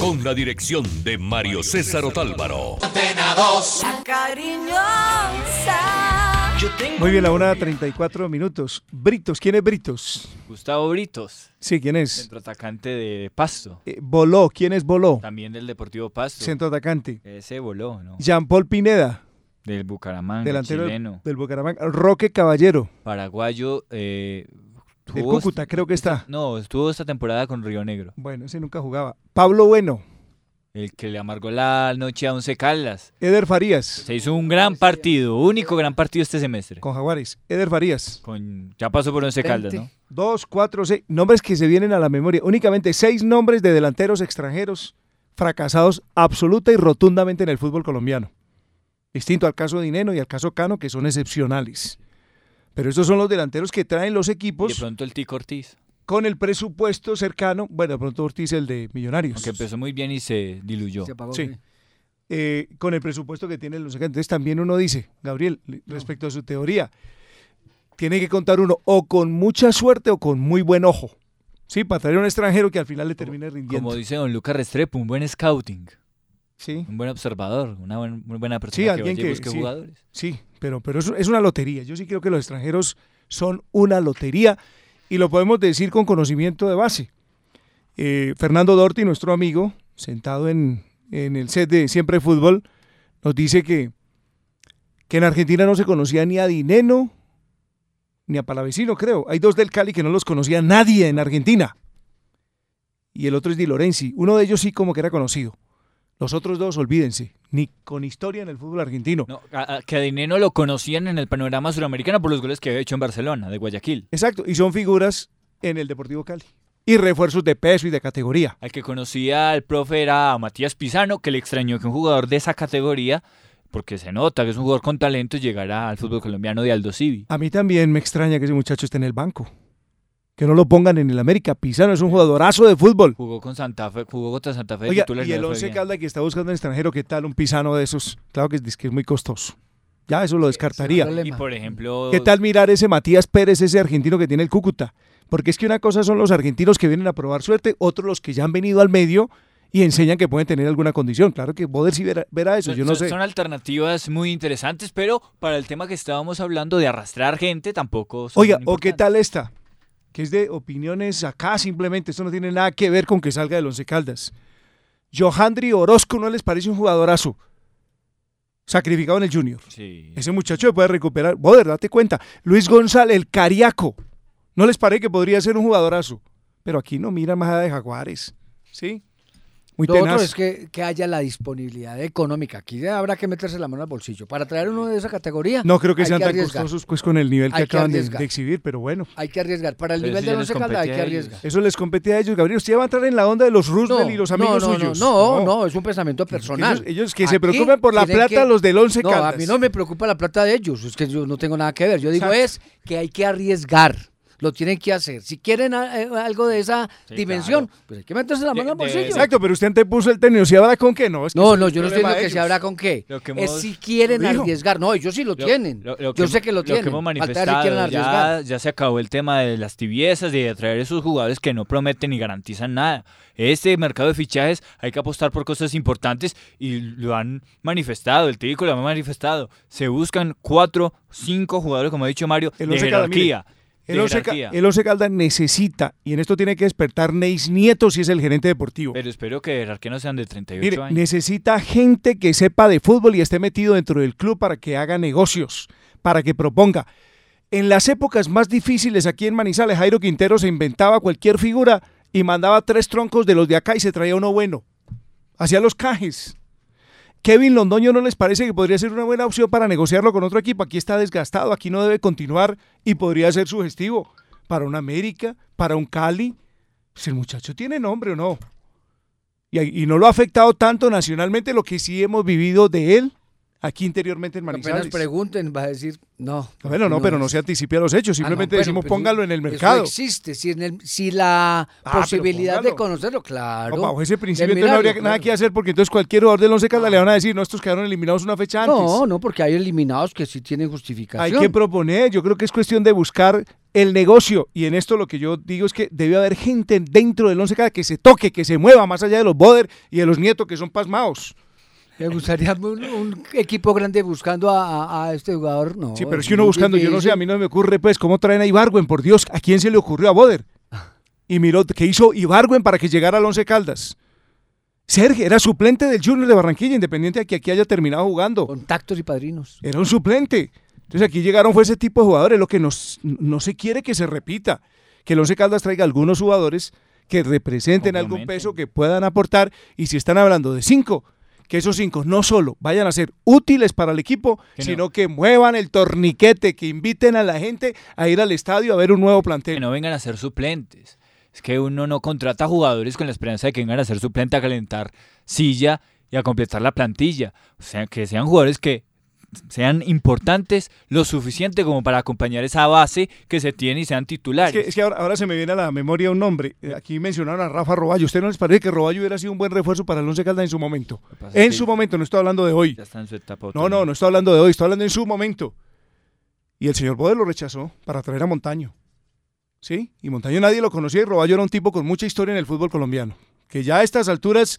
Con la dirección de Mario César Otálvaro. Muy bien, la una 34 minutos. Britos, ¿quién es Britos? Gustavo Britos. Sí, ¿quién es? Centroatacante de Pasto. Eh, Boló, ¿quién es Boló? También del Deportivo Pasto. Centroatacante. Ese voló, ¿no? Jean-Paul Pineda. Del Bucaramanga, delantero chileno. del Bucaramanga. Roque Caballero. Paraguayo. Eh, Del Cúcuta, creo que está. No, estuvo esta temporada con Río Negro. Bueno, ese nunca jugaba. Pablo Bueno. El que le amargó la noche a Once Caldas. Eder Farías. Se hizo un gran partido, único gran partido este semestre. Con Jaguares. Eder Farías. Con, ya pasó por Once Caldas, ¿no? Dos, cuatro, seis. Nombres que se vienen a la memoria. Únicamente seis nombres de delanteros extranjeros fracasados absoluta y rotundamente en el fútbol colombiano. Distinto al caso de Dineno y al caso Cano, que son excepcionales. Pero estos son los delanteros que traen los Y equipos de pronto el Tico Ortiz, con el presupuesto cercano. Bueno, de pronto Ortiz el de Millonarios. aunque empezó muy bien y se diluyó. Sí. Eh, con el presupuesto que tiene los Entonces también uno dice, Gabriel, respecto a su teoría, tiene que contar uno o con mucha suerte o con muy buen ojo. Sí, para traer a un extranjero que al final le termine rindiendo. Como dice don Lucas Restrepo, un buen scouting. Sí. Un buen observador, una buen- muy buena persona Sí, que alguien que busque sí, jugadores. sí, pero, pero es, es una lotería. Yo sí creo que los extranjeros son una lotería y lo podemos decir con conocimiento de base. Eh, Fernando Dorti, nuestro amigo, sentado en, en el set de Siempre Fútbol, nos dice que, que en Argentina no se conocía ni a Dineno ni a Palavecino, creo. Hay dos del Cali que no los conocía nadie en Argentina. Y el otro es Di Lorenzi. Uno de ellos sí como que era conocido. Los otros dos, olvídense, ni con historia en el fútbol argentino. No, a- a- lo conocían en el panorama suramericano por los goles que había hecho en Barcelona, de Guayaquil. Exacto, y son figuras en el Deportivo Cali. Y refuerzos de peso y de categoría. Al que conocía al profe era Matías Pisano, que le extrañó que un jugador de esa categoría, porque se nota que es un jugador con talento, llegara al fútbol colombiano de Aldo Civi. A mí también me extraña que ese muchacho esté en el banco. Que no lo pongan en el América. Pisano es un jugadorazo de fútbol. Jugó con Santa Fe, jugó contra Santa Fe Oiga, y el le fue Once bien. Calda que está buscando en extranjero, ¿qué tal un pisano de esos? Claro que es, que es muy costoso. Ya eso lo descartaría. Y por ejemplo, ¿Qué tal mirar ese Matías Pérez, ese argentino que tiene el Cúcuta? Porque es que una cosa son los argentinos que vienen a probar suerte, otros los que ya han venido al medio y enseñan que pueden tener alguna condición. Claro que Boder sí verá, verá eso, son, yo no son- sé. son alternativas muy interesantes, pero para el tema que estábamos hablando de arrastrar gente tampoco son Oiga, ¿o qué tal esta? Que es de opiniones acá simplemente, esto no tiene nada que ver con que salga del Once Caldas. Johandri Orozco, ¿no les parece un jugadorazo? Sacrificado en el Junior. Sí. Ese muchacho puede recuperar. Boder, date cuenta. Luis González, el Cariaco. ¿No les parece que podría ser un jugadorazo? Pero aquí no mira más allá de Jaguares. ¿Sí? Muy Lo tenaz. otro es que, que haya la disponibilidad económica. Aquí habrá que meterse la mano al bolsillo. Para traer uno de esa categoría. No creo que sean tan arriesgar. costosos pues con el nivel que Hay que acaban de, arriesgar. de exhibir, pero bueno. Hay que arriesgar. Para el Pero nivel eso de Once Caldas hay que arriesgar. Eso les compete a ellos, Gabriel. Usted va a entrar en la onda de los Roosevelt y los amigos no, no, suyos. No, no, no, es un pensamiento personal. ellos- ellos que se Aquí preocupen por la plata los del Once No, Caldas. a mí no me preocupa la plata de ellos, es que yo no tengo nada que ver. Yo digo Exacto. es que hay que arriesgar. Lo tienen que hacer. Si quieren a- eh, algo de esa Sí, dimensión, pues hay que meterse la mano al bolsillo. Exacto, pero usted antepuso el término. ¿Si habrá con qué? No, es que No, no, yo no estoy diciendo que se habrá con qué. Lo que es si quieren Lo dijo. arriesgar. No, ellos sí lo, tienen. Lo- lo yo que sé que lo, lo tienen. que hemos si manifestado, ya, ya se acabó el tema de las tibiezas, de atraer esos jugadores que no prometen ni garantizan nada. Este mercado de fichajes hay que apostar por cosas importantes y lo han manifestado, el técnico lo ha manifestado. Se buscan cuatro, cinco jugadores, como ha dicho Mario, El de jerarquía. El jerarquía. el Caldas necesita, y en esto tiene que despertar Neis Nieto si es el gerente deportivo. Pero espero que jerarquía no sean de 38 Mire, años. necesita gente que sepa de fútbol y esté metido dentro del club para que haga negocios, para que proponga. En las épocas más difíciles aquí en Manizales, Jairo Quintero se inventaba cualquier figura y mandaba tres troncos de los de acá y se traía uno bueno. Hacía los cajes. Kevin Londoño no les parece que podría ser una buena opción para negociarlo con otro equipo. Aquí está desgastado, aquí no debe continuar y podría ser sugestivo para un América, para un Cali. Si el muchacho tiene nombre o no. Y, y no lo ha afectado tanto nacionalmente lo que sí hemos vivido de él aquí interiormente en Manizales. Apenas pregunten, va a decir, no. Bueno, no, pero no se anticipe a los hechos, simplemente decimos póngalo en el mercado. Eso existe, si, en el, si la Ah, posibilidad de conocerlo, claro. No, bajo ese principio entonces no habría nada que hacer porque entonces cualquier jugador del Once Caldas le van a decir, no, estos quedaron eliminados una fecha antes. No, no, porque hay eliminados que sí tienen justificación. Hay que proponer, yo creo que es cuestión de buscar el negocio y en esto lo que yo digo es que debe haber gente dentro del Once Caldas que se toque, que se mueva más allá de los Boder y de los Nietos que son pasmados. Me gustaría un, un equipo grande buscando a, a- a este jugador, no. Sí, pero es si uno buscando, yo no sé, a mí no me ocurre pues cómo traen a Ibargüen, por Dios, ¿a quién se le ocurrió a Boder? Y miró qué hizo Ibargüen para que llegara al Once Caldas. Sergio era suplente del Junior de Barranquilla, independiente de que aquí haya terminado jugando. Contactos y padrinos. Era un suplente. Entonces aquí llegaron fue ese tipo de jugadores, lo que nos, no se quiere que se repita, que el Once Caldas traiga algunos jugadores que representen algún peso, que puedan aportar, y si están hablando de cinco, que esos cinco no solo vayan a ser útiles para el equipo, Que no. sino que muevan el torniquete, que inviten a la gente a ir al estadio a ver un nuevo plantel. Que no vengan a ser suplentes. Es que uno no contrata jugadores con la esperanza de que vengan a ser suplente a calentar silla y a completar la plantilla. O sea, que sean jugadores que sean importantes lo suficiente como para acompañar esa base que se tiene y sean Es titulares. que, es que ahora, ahora se me viene a la memoria un nombre. Aquí mencionaron a Rafa Roballo. ¿Usted no les parece que Roballo hubiera sido un buen refuerzo para el Once Caldas en su momento? En su momento, no estoy hablando de hoy. Ya está en su etapa No, no, no estoy hablando de hoy, estoy hablando en su momento. Y el señor Boder lo rechazó para traer a Montaño. ¿Sí? Y Montaño nadie lo conocía y Roballo era un tipo con mucha historia en el fútbol colombiano. Que ya a estas alturas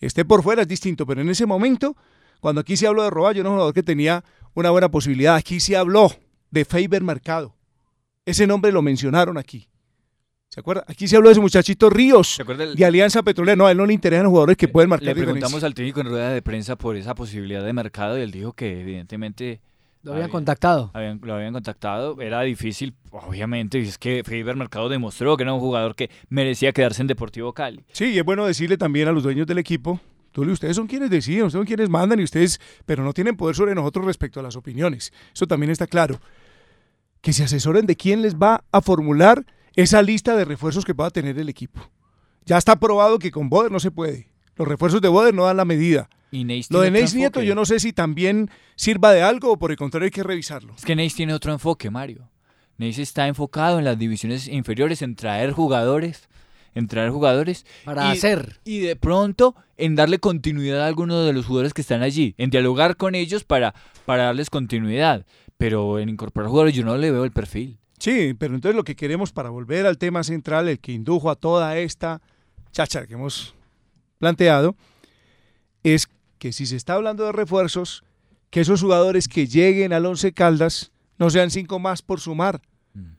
esté por fuera es distinto, pero en ese momento, cuando aquí se habló de Roballo, era un jugador que tenía una buena posibilidad. Aquí se habló de Faber Mercado. Ese nombre lo mencionaron aquí. ¿Se acuerda? Aquí se habló de ese muchachito Ríos, acuerda el- de Alianza Petrolera. No, a él no le interesan los jugadores que pueden marcar Le preguntamos diferencia. al técnico en rueda de prensa por esa posibilidad de mercado y él dijo que evidentemente Lo habían contactado. habían- lo habían contactado. Era difícil, obviamente, y es que Felipe Mercado demostró que era un jugador que merecía quedarse en Deportivo Cali. Sí, y es bueno decirle también a los dueños del equipo, Tulio, ustedes son quienes deciden, ustedes son quienes mandan y ustedes, pero no tienen poder sobre nosotros respecto a las opiniones. Eso también está claro. Que se asesoren de quién les va a formular esa lista de refuerzos que pueda tener el equipo. Ya está probado que con Boder no se puede. Los refuerzos de Boder no dan la medida. Y Lo de Neis Nieto enfoque. yo no sé si también sirva de algo o por el contrario hay que revisarlo. Es que Neis tiene otro enfoque, Mario. Neis está enfocado en las divisiones inferiores, en traer jugadores, en traer jugadores. Para y- hacer. Y de pronto en darle continuidad a algunos de los jugadores que están allí, en dialogar con ellos para, para darles continuidad. Pero en incorporar jugadores yo no le veo el perfil. Sí, pero entonces lo que queremos para volver al tema central, el que indujo a toda esta chacha que hemos planteado, es que si se está hablando de refuerzos, que esos jugadores que lleguen al Once Caldas no sean cinco más por sumar,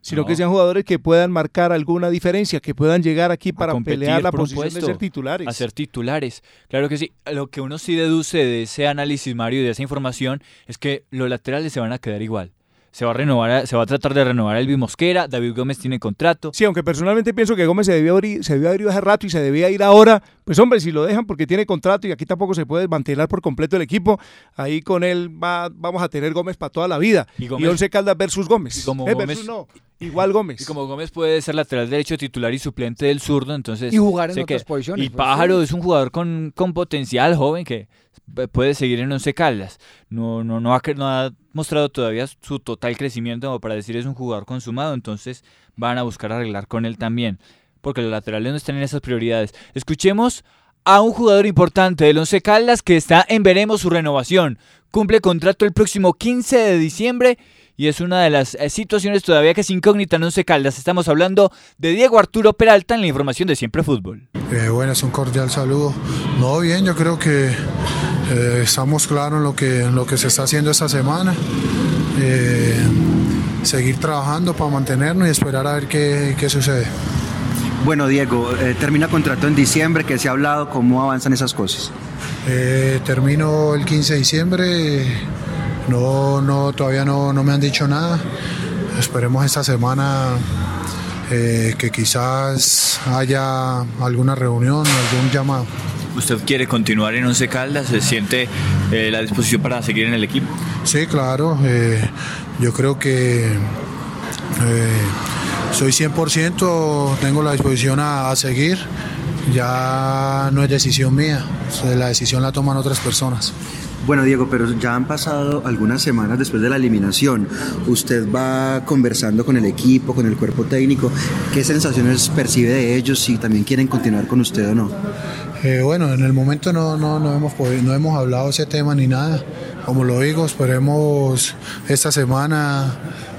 sino no. que sean jugadores que puedan marcar alguna diferencia, que puedan llegar aquí para competir pelear la posición de ser titulares. A ser titulares. Claro que sí. Lo que uno sí deduce de ese análisis, Mario, y de esa información, es que los laterales se van a quedar igual. Se va a renovar, a- se va a tratar de renovar a Elvis Mosquera, David Gómez tiene contrato. Sí, aunque personalmente pienso que Gómez se debió, abrir, se debió haber ido hace rato y se debía ir ahora. Pues hombre, si lo dejan porque tiene contrato y aquí tampoco se puede desmantelar por completo el equipo, ahí con él va, vamos a tener Gómez para toda la vida. Y Y, Gómez- Once Caldas versus Gómez. Y como Eh, Gómez- versus no, igual Gómez. Y como Gómez puede ser lateral derecho titular y suplente del zurdo, entonces... Y jugar en otras que- posiciones, Y pues, Pájaro sí. es un jugador con, con potencial joven que puede seguir en Once Caldas. No, no, no, ha, no ha mostrado todavía su total crecimiento como para decir es un jugador consumado, entonces van a buscar arreglar con él también. Porque los laterales no están en esas prioridades. Escuchemos a un jugador importante del Once Caldas que está en veremos su renovación. Cumple contrato el próximo 15 de diciembre y es una de las eh, situaciones todavía que es incógnita en Once Caldas. Estamos hablando de Diego Arturo Peralta en la información de Siempre Fútbol. Eh, bueno, es un cordial saludo. No, bien, yo creo que eh, estamos claros en lo que, en lo que se está haciendo esta semana. Eh, seguir trabajando para mantenernos y esperar a ver qué, qué sucede. Bueno, Diego, eh, termina contrato en diciembre, que se ha hablado, ¿cómo avanzan esas cosas? Eh, termino el 15 de diciembre, no, no, todavía no, no me han dicho nada. Esperemos esta semana eh, que quizás haya alguna reunión, algún llamado. ¿Usted quiere continuar en Once Caldas? ¿Se siente eh, la disposición para seguir en el equipo? Sí, claro. eh, yo creo que soy 100%, tengo la disposición a, a seguir. Ya no es decisión mía, la decisión la toman otras personas. Bueno, Diego, pero ya han pasado algunas semanas después de la eliminación. Usted va conversando con el equipo, con el cuerpo técnico. ¿Qué sensaciones percibe de ellos? Si también quieren continuar con usted o no. Eh, bueno, en el momento no, no, no, hemos, podido- no hemos hablado ese tema ni nada. Como lo digo, esperemos esta semana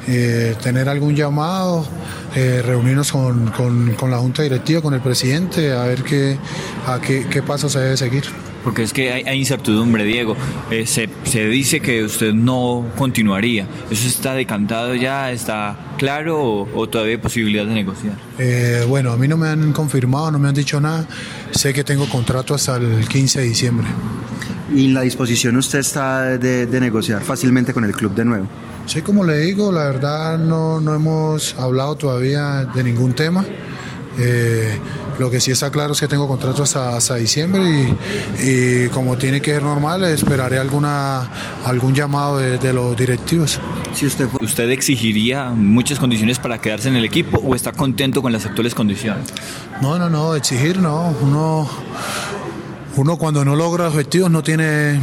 eh, tener algún llamado, eh, reunirnos con, con- con la Junta Directiva, con el presidente, a ver qué, a qué, qué paso se debe seguir. Porque es que hay, hay incertidumbre, Diego. Eh, se, se dice que usted no continuaría. ¿Eso está decantado ya? ¿Está claro o, o todavía hay posibilidad de negociar? Eh, bueno, a mí no me han confirmado, no me han dicho nada. Sé que tengo contrato hasta el 15 de diciembre. ¿Y en la disposición usted está de, de negociar fácilmente con el club de nuevo? Sí, como le digo, la verdad no, no hemos hablado todavía de ningún tema. Eh, lo que sí está claro es que tengo contrato hasta, hasta diciembre y, y como tiene que ser normal, esperaré alguna, algún llamado de, de los directivos. Si usted, ¿Usted exigiría muchas condiciones para quedarse en el equipo o está contento con las actuales condiciones? No, no, no, exigir no. Uno, uno cuando no logra objetivos no tiene,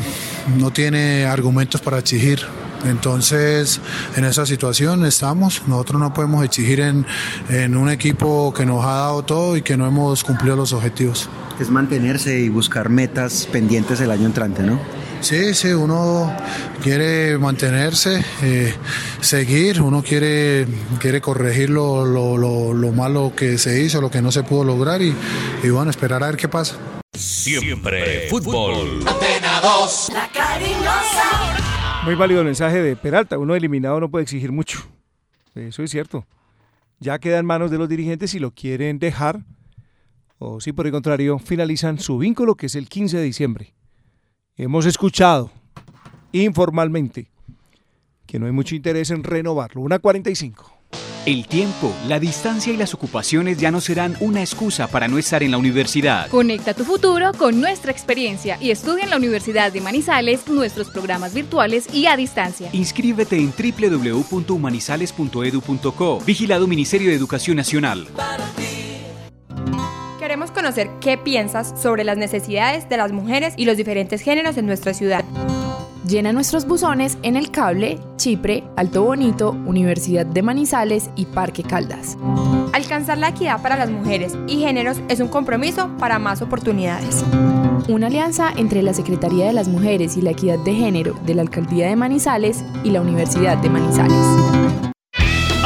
no tiene argumentos para exigir. Entonces, en esa situación estamos. Nosotros no podemos exigir en, en un equipo que nos ha dado todo y que no hemos cumplido los objetivos. Es mantenerse y buscar metas pendientes el año entrante, ¿no? Sí, sí, uno quiere mantenerse, eh, seguir, uno quiere, quiere corregir lo, lo- lo- lo malo que se hizo, lo que no se pudo lograr y, y bueno, esperar a ver qué pasa. Siempre fútbol. Antena 2. La cariñosa. Muy válido el mensaje de Peralta. Uno eliminado no puede exigir mucho. Eso es cierto. Ya queda en manos de los dirigentes si lo quieren dejar o si por el contrario finalizan su vínculo que es el 15 de diciembre. Hemos escuchado informalmente que no hay mucho interés en renovarlo. Una 45. El tiempo, la distancia y las ocupaciones ya no serán una excusa para no estar en la universidad. Conecta tu futuro con nuestra experiencia y estudia en la Universidad de Manizales nuestros programas virtuales y a distancia. Inscríbete en www.humanizales.edu.co. Vigilado Ministerio de Educación Nacional. Queremos conocer qué piensas sobre las necesidades de las mujeres y los diferentes géneros en nuestra ciudad. Llena nuestros buzones en El Cable, Chipre, Alto Bonito, Universidad de Manizales y Parque Caldas. Alcanzar la equidad para las mujeres y géneros es un compromiso para más oportunidades. Una alianza entre la Secretaría de las Mujeres y la Equidad de Género de la Alcaldía de Manizales y la Universidad de Manizales.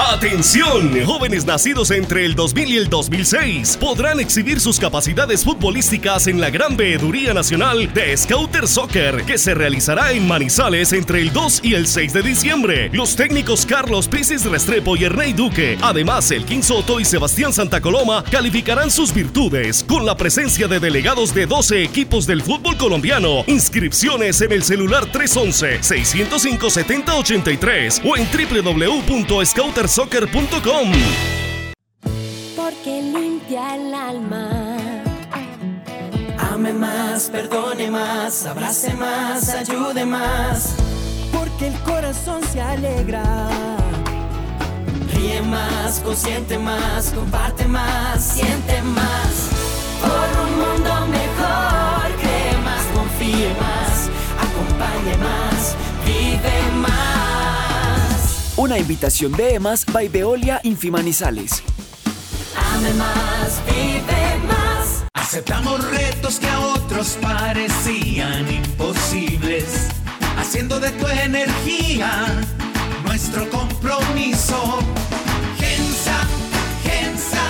Atención, jóvenes nacidos entre el 2000 y el 2006 podrán exhibir sus capacidades futbolísticas en la Gran Veeduría Nacional de Scouter Soccer, que se realizará en Manizales entre el 2 y el 6 de diciembre. Los técnicos Carlos Pisis Restrepo y Ernei Duque, además el King Soto y Sebastián Santa Coloma, calificarán sus virtudes con la presencia de delegados de 12 equipos del fútbol colombiano. Inscripciones en el celular 311-605-7083 o en www.scoutersoccer.com. Porque limpia el alma. Ame más, perdone más, abrace más, ayude más. Porque el corazón se alegra. Ríe más, consiente más, comparte más, siente más. Por un mundo mejor, cree más, confíe más, acompañe más, vive más. Una invitación de EMAS by Veolia Infimanizales. Ame más, vive más. Aceptamos retos que a otros parecían imposibles, haciendo de tu energía nuestro compromiso. Gensa, Gensa,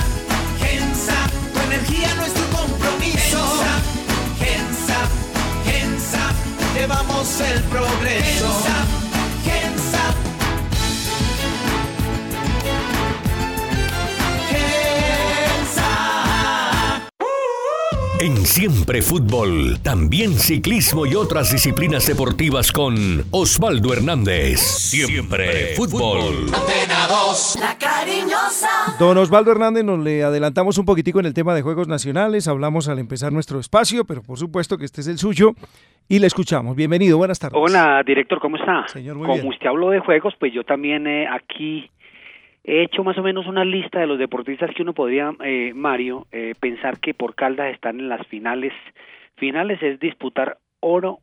Gensa, tu energía nuestro compromiso. Gensa, Gensa, Gensa, llevamos el progreso. Gensa, En Siempre Fútbol, también ciclismo y otras disciplinas deportivas con Osvaldo Hernández. Siempre Fútbol. La cariñosa. Don Osvaldo Hernández, nos le adelantamos un poquitico en el tema de Juegos Nacionales, hablamos al empezar nuestro espacio, pero por supuesto que este es el suyo y le escuchamos. Bienvenido, buenas tardes. Hola, director, ¿cómo está? Señor, muy Como bien. usted habló de juegos, pues yo también eh, aquí he hecho más o menos una lista de los deportistas que uno podría, eh, Mario, eh, pensar que por Caldas están en las finales. Finales es disputar oro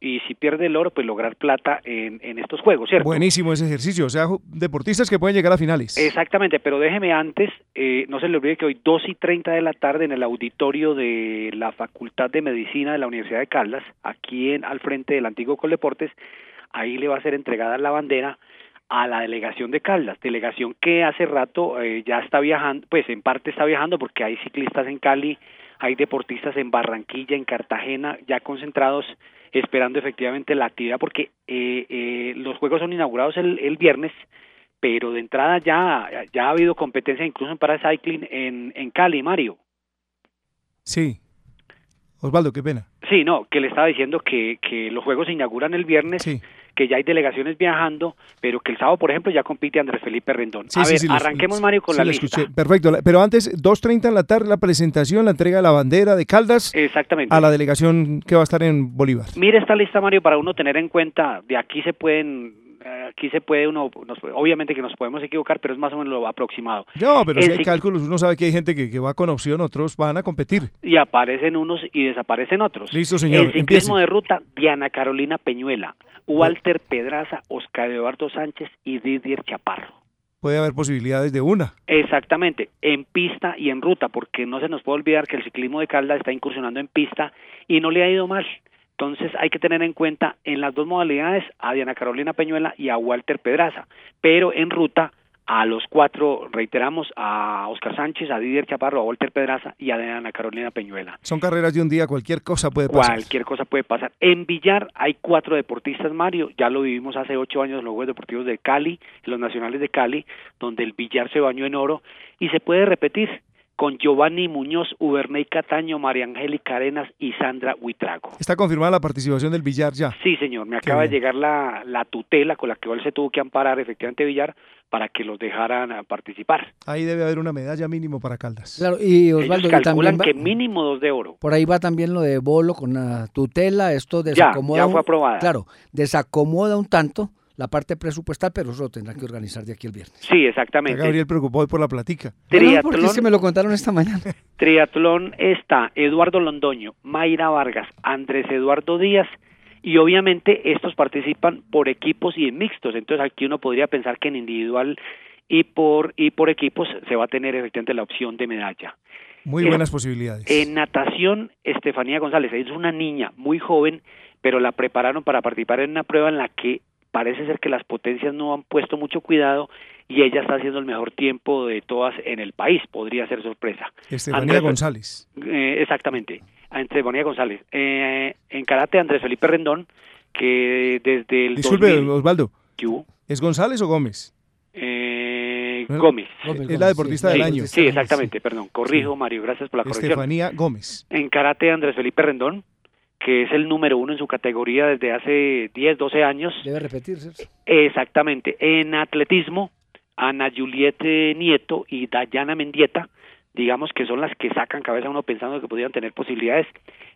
y si pierde el oro, pues lograr plata en, en estos juegos, ¿cierto? Buenísimo ese ejercicio, o sea, deportistas que pueden llegar a finales. Exactamente, pero déjeme antes, eh, no se le olvide que hoy 2 y 30 de la tarde en el auditorio de la Facultad de Medicina de la Universidad de Caldas, aquí en, al frente del antiguo Coldeportes, ahí le va a ser entregada la bandera a la delegación de Caldas, delegación que hace rato eh, ya está viajando, pues en parte está viajando porque hay ciclistas en Cali, hay deportistas en Barranquilla, en Cartagena, ya concentrados esperando efectivamente la actividad porque eh, eh, los juegos son inaugurados el, el viernes, pero de entrada ya, ya ha habido competencia incluso en paracycling en, en Cali, Mario. Sí. Osvaldo, qué pena. Sí, no, que le estaba diciendo que, que los juegos se inauguran el viernes, que ya hay delegaciones viajando, pero que el sábado, por ejemplo, ya compite Andrés Felipe Rendón. Sí, a sí, ver, sí, arranquemos, Mario, con la lista. escuché. Perfecto, pero antes, 2.30 en la tarde, la presentación, la entrega de la bandera de Caldas Exactamente. a la delegación que va a estar en Bolívar. Mire esta lista, Mario, para uno tener en cuenta, de aquí se pueden, aquí se puede uno, nos- obviamente que nos podemos equivocar, pero es más o menos lo aproximado. No, pero si hay cálculos, uno sabe que hay gente que, que va con opción, otros van a competir. y aparecen unos y desaparecen otros. Listo, señor, El ciclismo empiece. de ruta, Diana Carolina Peñuela, Walter Pedraza, Oscar Eduardo Sánchez y Didier Chaparro. Puede haber posibilidades de una. Exactamente, en pista y en ruta, porque no se nos puede olvidar que el ciclismo de Caldas está incursionando en pista y no le ha ido mal. Entonces hay que tener en cuenta en las dos modalidades a Diana Carolina Peñuela y a Walter Pedraza, pero en ruta a los cuatro, reiteramos, a Oscar Sánchez, a Didier Chaparro, a Walter Pedraza y a Diana Carolina Peñuela. Son carreras de un día, cualquier cosa puede pasar. Cualquier cosa puede pasar. En Villar hay cuatro deportistas, Mario. Ya lo vivimos hace ocho años en los Juegos Deportivos de Cali, en los Nacionales de Cali, donde el Villar se bañó en oro. Y se puede repetir con Giovanni Muñoz, Uberney Cataño, María Angélica Arenas y Sandra Huitrago. Está confirmada la participación del billar ya. Sí, señor. Me Qué acaba de llegar la, la tutela con la que él se tuvo que amparar efectivamente Villar para que los dejaran ah, participar. Ahí debe haber una medalla mínimo para Caldas. Claro, y Osvaldo, Ellos y calculan también va- que mínimo dos de oro. por ahí va también lo de Bolo con la tutela, esto Ya, desacomoda. ya un- fue aprobada. Claro, desacomoda un tanto la parte presupuestal, pero eso lo tendrá que organizar de aquí el viernes. Sí, Está exactamente. Gabriel preocupado por la platica. No, no, porque Triatlón. es que me lo contaron esta mañana. Triatlón está Eduardo Londoño, Mayra Vargas, Andrés Eduardo Díaz y obviamente estos participan por equipos y en mixtos. Entonces aquí uno podría pensar que en individual y por y por equipos se va a tener efectivamente la opción de medalla. Muy buenas posibilidades. En natación, Estefanía González es una niña muy joven, pero la prepararon para participar en una prueba en la que parece ser que las potencias no han puesto mucho cuidado y ella está haciendo el mejor tiempo de todas en el país. Podría ser sorpresa. Estefanía Andrés- González. eh, exactamente, a Estefanía González. Eh, en karate, Andrés Felipe Rendón, que desde el Disculpe, 2000 Osvaldo. ¿Qué hubo? ¿Es González o Gómez? Eh. Gómez. Es la deportista del Sí, año. Sí, exactamente, perdón. Corrijo, Mario, gracias por la corrección. Estefanía Gómez. En karate, Andrés Felipe Rendón, que es el número uno en su categoría desde hace 10, 12 años. Debe repetirse. Exactamente. En atletismo, Ana Juliette Nieto y Dayana Mendieta, digamos que son las que sacan cabeza a uno pensando que podrían tener posibilidades.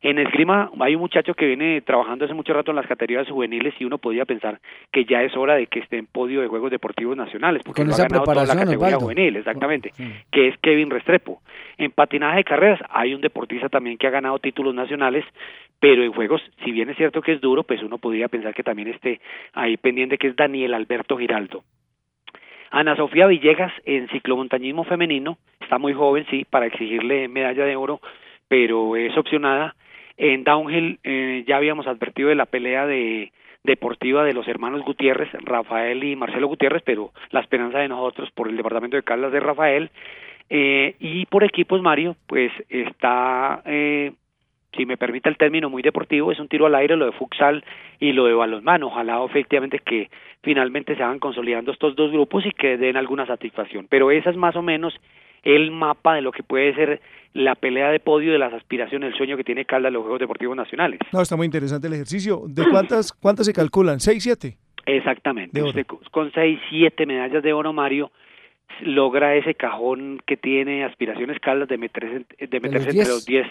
En esgrima hay un muchacho que viene trabajando hace mucho rato en las categorías juveniles y uno podría pensar que ya es hora de que esté en podio de Juegos Deportivos Nacionales, porque Con lo ha ganado toda la categoría Osvaldo. juvenil, exactamente, que es Kevin Restrepo. En patinaje de carreras hay un deportista también que ha ganado títulos nacionales, pero en juegos, si bien es cierto que es duro, pues uno podría pensar que también esté ahí pendiente, que es Daniel Alberto Giraldo. Ana Sofía Villegas en ciclomontañismo femenino, está muy joven, sí, para exigirle medalla de oro, pero es opcionada. En downhill eh, ya habíamos advertido de la pelea de deportiva de los hermanos Gutiérrez, Rafael y Marcelo Gutiérrez, pero la esperanza de nosotros por el departamento de Caldas de Rafael. Eh, y por equipos, Mario, pues está, eh, si me permite el término, muy deportivo, es un tiro al aire, lo de futsal y lo de balonmano. Ojalá efectivamente que finalmente se van consolidando estos dos grupos y que den alguna satisfacción. Pero esa es más o menos el mapa de lo que puede ser la pelea de podio de las aspiraciones, el sueño que tiene Caldas en los Juegos Deportivos Nacionales. No, está muy interesante el ejercicio. ¿De cuántas, cuántas se calculan? ¿Seis, siete? Exactamente. Usted con seis, siete medallas de oro, Mario, logra ese cajón que tiene aspiraciones Caldas de meterse, de meterse entre los diez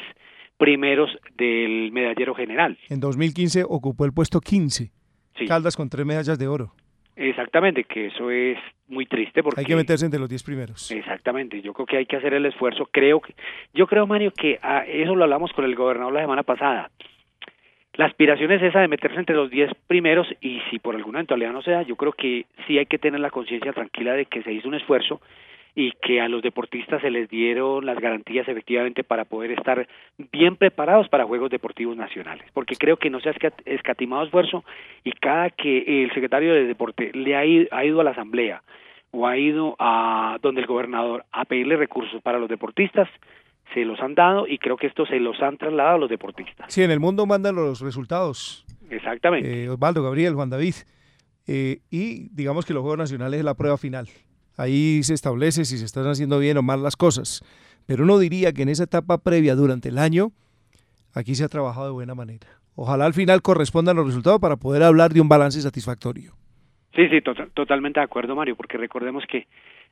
primeros del medallero general. En 2015 ocupó el puesto 15. Caldas con tres medallas de oro. Exactamente, que eso es muy triste porque hay que meterse entre los 10 primeros. Exactamente, yo creo que hay que hacer el esfuerzo. Creo que yo creo Mario que ah, eso lo hablamos con el gobernador la semana pasada. La aspiración es esa de meterse entre los 10 primeros y si por alguna eventualidad no se da, yo creo que sí hay que tener la conciencia tranquila de que se hizo un esfuerzo y que a los deportistas se les dieron las garantías efectivamente para poder estar bien preparados para Juegos Deportivos Nacionales, porque creo que no se ha escatimado esfuerzo y cada que el secretario de Deporte le ha ido, ha ido a la Asamblea o ha ido a donde el gobernador a pedirle recursos para los deportistas, se los han dado y creo que esto se los han trasladado a los deportistas. Sí, en el mundo mandan los resultados. Exactamente. Eh, Osvaldo, Gabriel, Juan David. Eh, y digamos que los Juegos Nacionales es la prueba final. Ahí se establece si se están haciendo bien o mal las cosas. Pero uno diría que en esa etapa previa durante el año, aquí se ha trabajado de buena manera. Ojalá al final correspondan los resultados para poder hablar de un balance satisfactorio. Sí, sí, totalmente de acuerdo, Mario, porque recordemos que,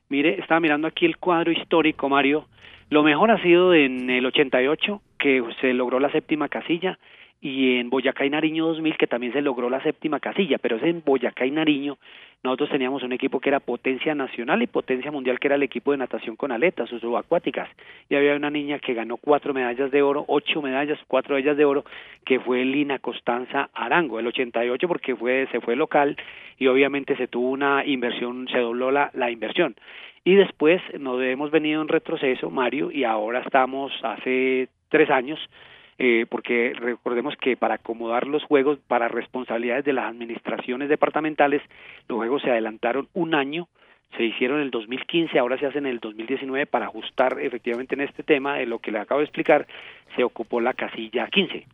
mire, estaba mirando aquí el cuadro histórico, Mario. Lo mejor ha sido en el 88, que se logró la séptima casilla, y en Boyacá y Nariño 2000 que también se logró la séptima casilla, pero es en Boyacá y Nariño nosotros teníamos un equipo que era potencia nacional y potencia mundial que era el equipo de natación con aletas o subacuáticas y había una niña que ganó cuatro medallas de oro, ocho medallas, cuatro de ellas de oro que fue Lina Constanza Arango, el 88 porque fue se fue local y obviamente se tuvo una inversión, se dobló la, la inversión. Y después nos hemos venido en retroceso, Mario, y ahora estamos hace tres años eh, porque recordemos que para acomodar los juegos para responsabilidades de las administraciones departamentales, los juegos se adelantaron un año, se hicieron en el 2015, ahora se hacen en el 2019 para ajustar efectivamente en este tema de lo que le acabo de explicar, se ocupó la casilla 15.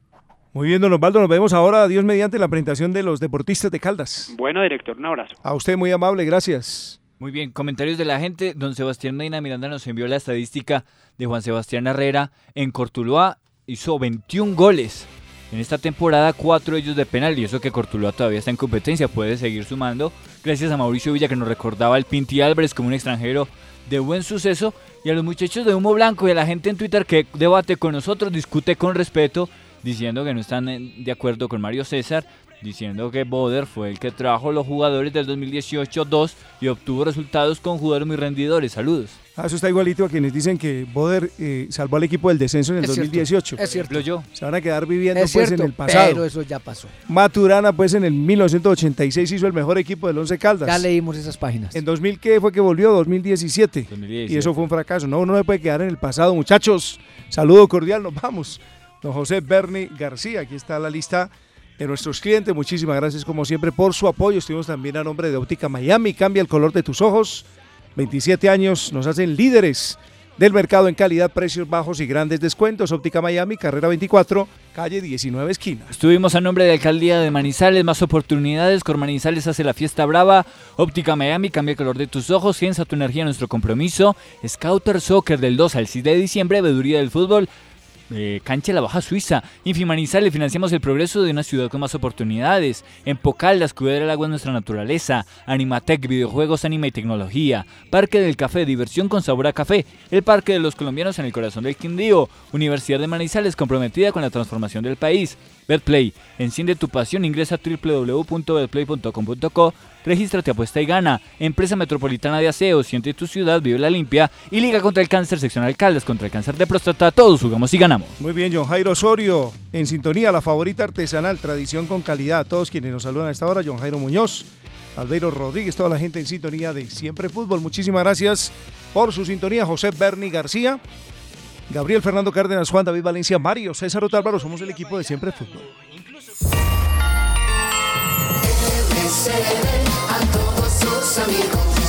Muy bien, don Osvaldo, nos vemos ahora, Dios mediante, la presentación de los deportistas de Caldas. Bueno, director, un abrazo. A usted muy amable, gracias. Muy bien, comentarios de la gente. Don Sebastián Medina Miranda nos envió la estadística de Juan Sebastián Herrera en Cortuluá hizo 21 goles. En esta temporada, cuatro ellos de penal, y eso que Cortuloa todavía está en competencia, puede seguir sumando, gracias a Mauricio Villa que nos recordaba el Pinti Álvarez como un extranjero de buen suceso, y a los muchachos de Humo Blanco y a la gente en Twitter que debate con nosotros, discute con respeto, diciendo que no están de acuerdo con Mario César, diciendo que Boder fue el que trajo los jugadores del 2018-2 y obtuvo resultados con jugadores muy rendidores. Saludos. Ah, eso está igualito a quienes dicen que Boder eh, salvó al equipo del descenso en el 2018. es cierto. Yo. Se van a quedar viviendo pues en el pasado. Pero eso ya pasó. Maturana pues en el 1986 hizo el mejor equipo del Once Caldas. Ya leímos esas páginas. En 2000 qué fue que volvió 2017. 2017. Y eso fue un fracaso. No, uno no se puede quedar en el pasado, muchachos. Saludo cordial, nos vamos. Don José Berni García, aquí está la lista nuestros clientes. Muchísimas gracias como siempre por su apoyo. Estuvimos también a nombre de Óptica Miami. Cambia el color de tus ojos. 27 años nos hacen líderes del mercado en calidad, precios bajos y grandes descuentos. Óptica Miami, carrera 24, calle 19 esquina. Estuvimos a nombre de Alcaldía de Manizales, más oportunidades. Con Manizales hace la fiesta brava. Óptica Miami, cambia el color de tus ojos. Piensa tu energía, nuestro compromiso. Scouter Soccer del 2 al 6 de diciembre, veeduría del fútbol. Eh, Cancha La Baja Suiza. Infimanizal le financiamos el progreso de una ciudad con más oportunidades. En Pocal, la escudera del agua es nuestra naturaleza. Animatec, videojuegos, anima y tecnología. Parque del Café, diversión con sabor a café. El Parque de los Colombianos en el corazón del Quindío. Universidad de Manizales comprometida con la transformación del país. Betplay, enciende tu pasión, ingresa a www.betplay.com.co, regístrate, apuesta y gana. Empresa Metropolitana de Aseo, siente tu ciudad, vive la limpia y Liga contra el Cáncer, sección alcaldes contra el cáncer de próstata, todos jugamos y ganamos. Muy bien, John Jairo Osorio, en sintonía, la favorita artesanal, tradición con calidad. todos quienes nos saludan a esta hora, John Jairo Muñoz, Aldeiro Rodríguez, toda la gente en sintonía de Siempre Fútbol. Muchísimas gracias por su sintonía, José Berni García. Gabriel Fernando Cárdenas, Juan David Valencia, Mario, César Otálvaro, somos el equipo de siempre fútbol. a todos sus amigos.